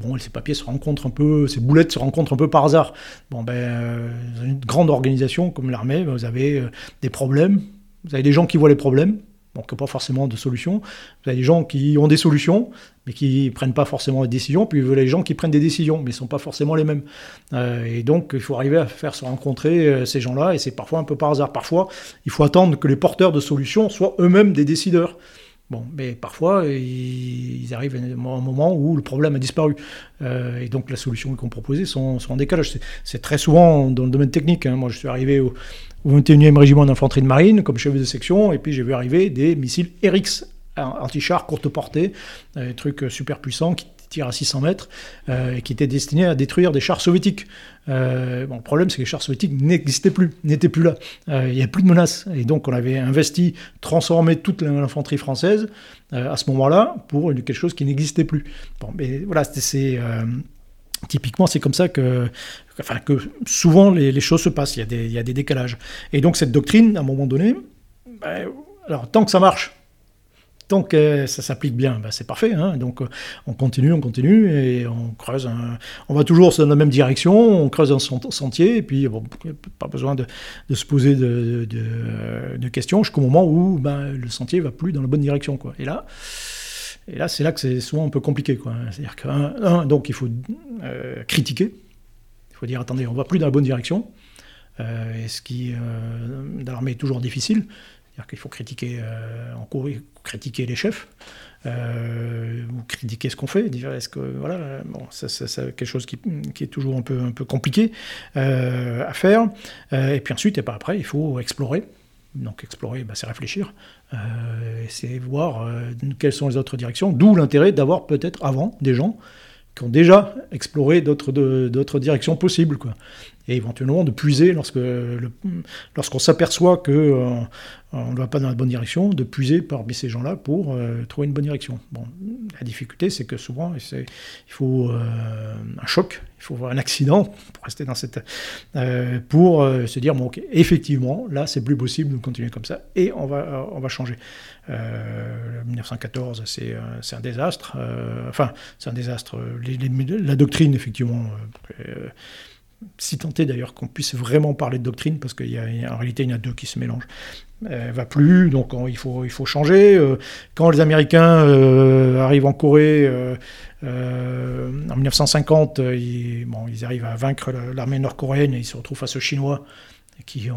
bon, ces papiers se rencontrent un peu, ces boulettes se rencontrent un peu par hasard. Bon, ben, dans une grande organisation comme l'armée, vous avez des problèmes, vous avez des gens qui voient les problèmes, donc pas forcément de solutions. Vous avez des gens qui ont des solutions, mais qui prennent pas forcément des décisions, puis vous avez les gens qui prennent des décisions, mais ne sont pas forcément les mêmes. Euh, et donc il faut arriver à faire se rencontrer euh, ces gens-là, et c'est parfois un peu par hasard. Parfois, il faut attendre que les porteurs de solutions soient eux-mêmes des décideurs. Bon, mais parfois, ils arrivent à un moment où le problème a disparu. Euh, et donc, la solution qu'on proposait sont, sont en décalage. C'est très souvent dans le domaine technique. Hein. Moi, je suis arrivé au, au 21e régiment d'infanterie de marine comme chef de section, et puis j'ai vu arriver des missiles RX anti-char courte portée, euh, des trucs super puissants qui tirent à 600 mètres, euh, et qui étaient destinés à détruire des chars soviétiques. Euh, bon, le problème, c'est que les chars soviétiques n'existaient plus, n'étaient plus là. il n'y a plus de menace. Et donc, on avait investi, transformé toute l'infanterie française à ce moment-là pour quelque chose qui n'existait plus. Bon, mais voilà, c'est Typiquement, c'est comme ça que, enfin, que souvent les, choses se passent, il y, a des, il y, a des, décalages. Et donc cette doctrine, à un moment donné, ben, alors tant que ça marche, tant que ça s'applique bien, bah, c'est parfait. Hein. Donc on continue, on continue et on creuse. On va toujours dans la même direction, on creuse un sentier et puis bon, pas besoin de, se poser de, de, questions jusqu'au moment où bah, le sentier va plus dans la bonne direction. Quoi. Et là, et là, c'est là que c'est souvent un peu compliqué. C'est-à-dire que, donc, il faut euh, critiquer. Il faut dire, attendez, on va plus dans la bonne direction. Euh, et ce qui, euh, dans l'armée, est toujours difficile. C'est-à-dire qu'il faut critiquer en cours, critiquer les chefs, ou critiquer ce qu'on fait. Est-ce que voilà, bon, ça, c'est quelque chose qui, qui, est toujours un peu un peu compliqué à faire. et puis ensuite, et pas après, il faut explorer. Donc explorer, bah, c'est réfléchir, euh, c'est voir euh, quelles sont les autres directions, d'où l'intérêt d'avoir peut-être avant des gens qui ont déjà exploré d'autres directions possibles. Et éventuellement de puiser lorsque lorsqu'on s'aperçoit que euh, on ne va pas dans la bonne direction, de puiser parmi ces gens-là pour euh, trouver une bonne direction. La difficulté, c'est que souvent, il faut euh, un choc, il faut un accident pour rester dans cette, pour se dire bon, ok, effectivement, là, c'est plus possible de continuer comme ça, et on va, on va changer. 1914, c'est un désastre. enfin, c'est un désastre. la doctrine, effectivement si tenté d'ailleurs qu'on puisse vraiment parler de doctrine, parce qu'en réalité il y en a deux qui se mélangent. Elle va plus, donc il, faut, il faut changer. Euh, quand les Américains euh, arrivent en Corée euh, en 1950, ils, bon, ils arrivent à vaincre l'armée nord-coréenne et ils se retrouvent face aux Chinois qui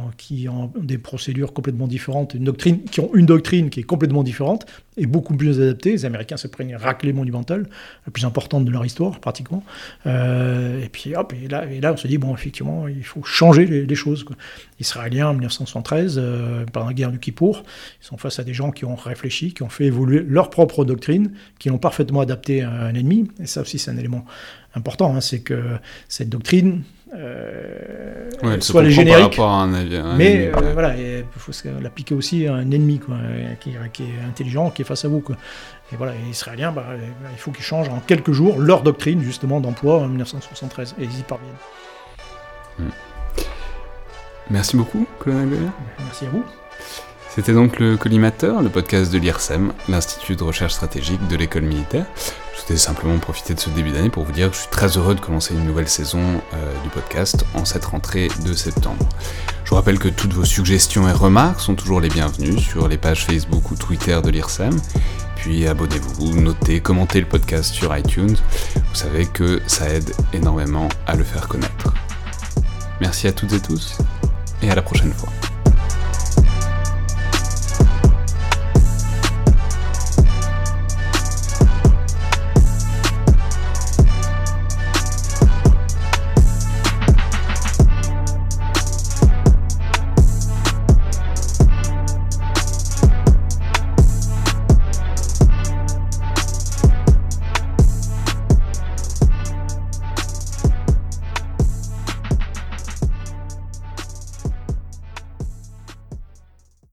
ont, des procédures complètement différentes, une doctrine, qui ont une doctrine qui est complètement différente et beaucoup plus adaptée. Les Américains se prennent une raclée monumentale, la plus importante de leur histoire, pratiquement. Euh, et puis hop, et là, et là, on se dit, bon, effectivement, il faut changer les, choses. Quoi. Israéliens, en 1973, euh, pendant la guerre du Kippour, ils sont face à des gens qui ont réfléchi, qui ont fait évoluer leur propre doctrine, qui l'ont parfaitement adaptée à un ennemi. Et ça aussi, c'est un élément important, hein, c'est que cette doctrine, euh, soit les génériques, mais euh, voilà, il faut l'appliquer aussi à un ennemi quoi, qui, qui, est intelligent, qui est face à vous. Quoi. Et voilà, les Israéliens, bah, il faut qu'ils changent en quelques jours leur doctrine justement d'emploi en 1973, et ils y parviennent. Hmm. Merci beaucoup, colonel Merci à vous. C'était donc le Collimateur, le podcast de l'IRSEM, l'Institut de recherche stratégique de l'école militaire. Voulais simplement profiter de ce début d'année pour vous dire que je suis très heureux de commencer une nouvelle saison euh, du podcast en cette rentrée de septembre. Je vous rappelle que toutes vos suggestions et remarques sont toujours les bienvenues sur les pages Facebook ou Twitter de l'IRSEM. Puis abonnez-vous, notez, commentez le podcast sur iTunes. Vous savez que ça aide énormément à le faire connaître. Merci à toutes et tous et à la prochaine fois.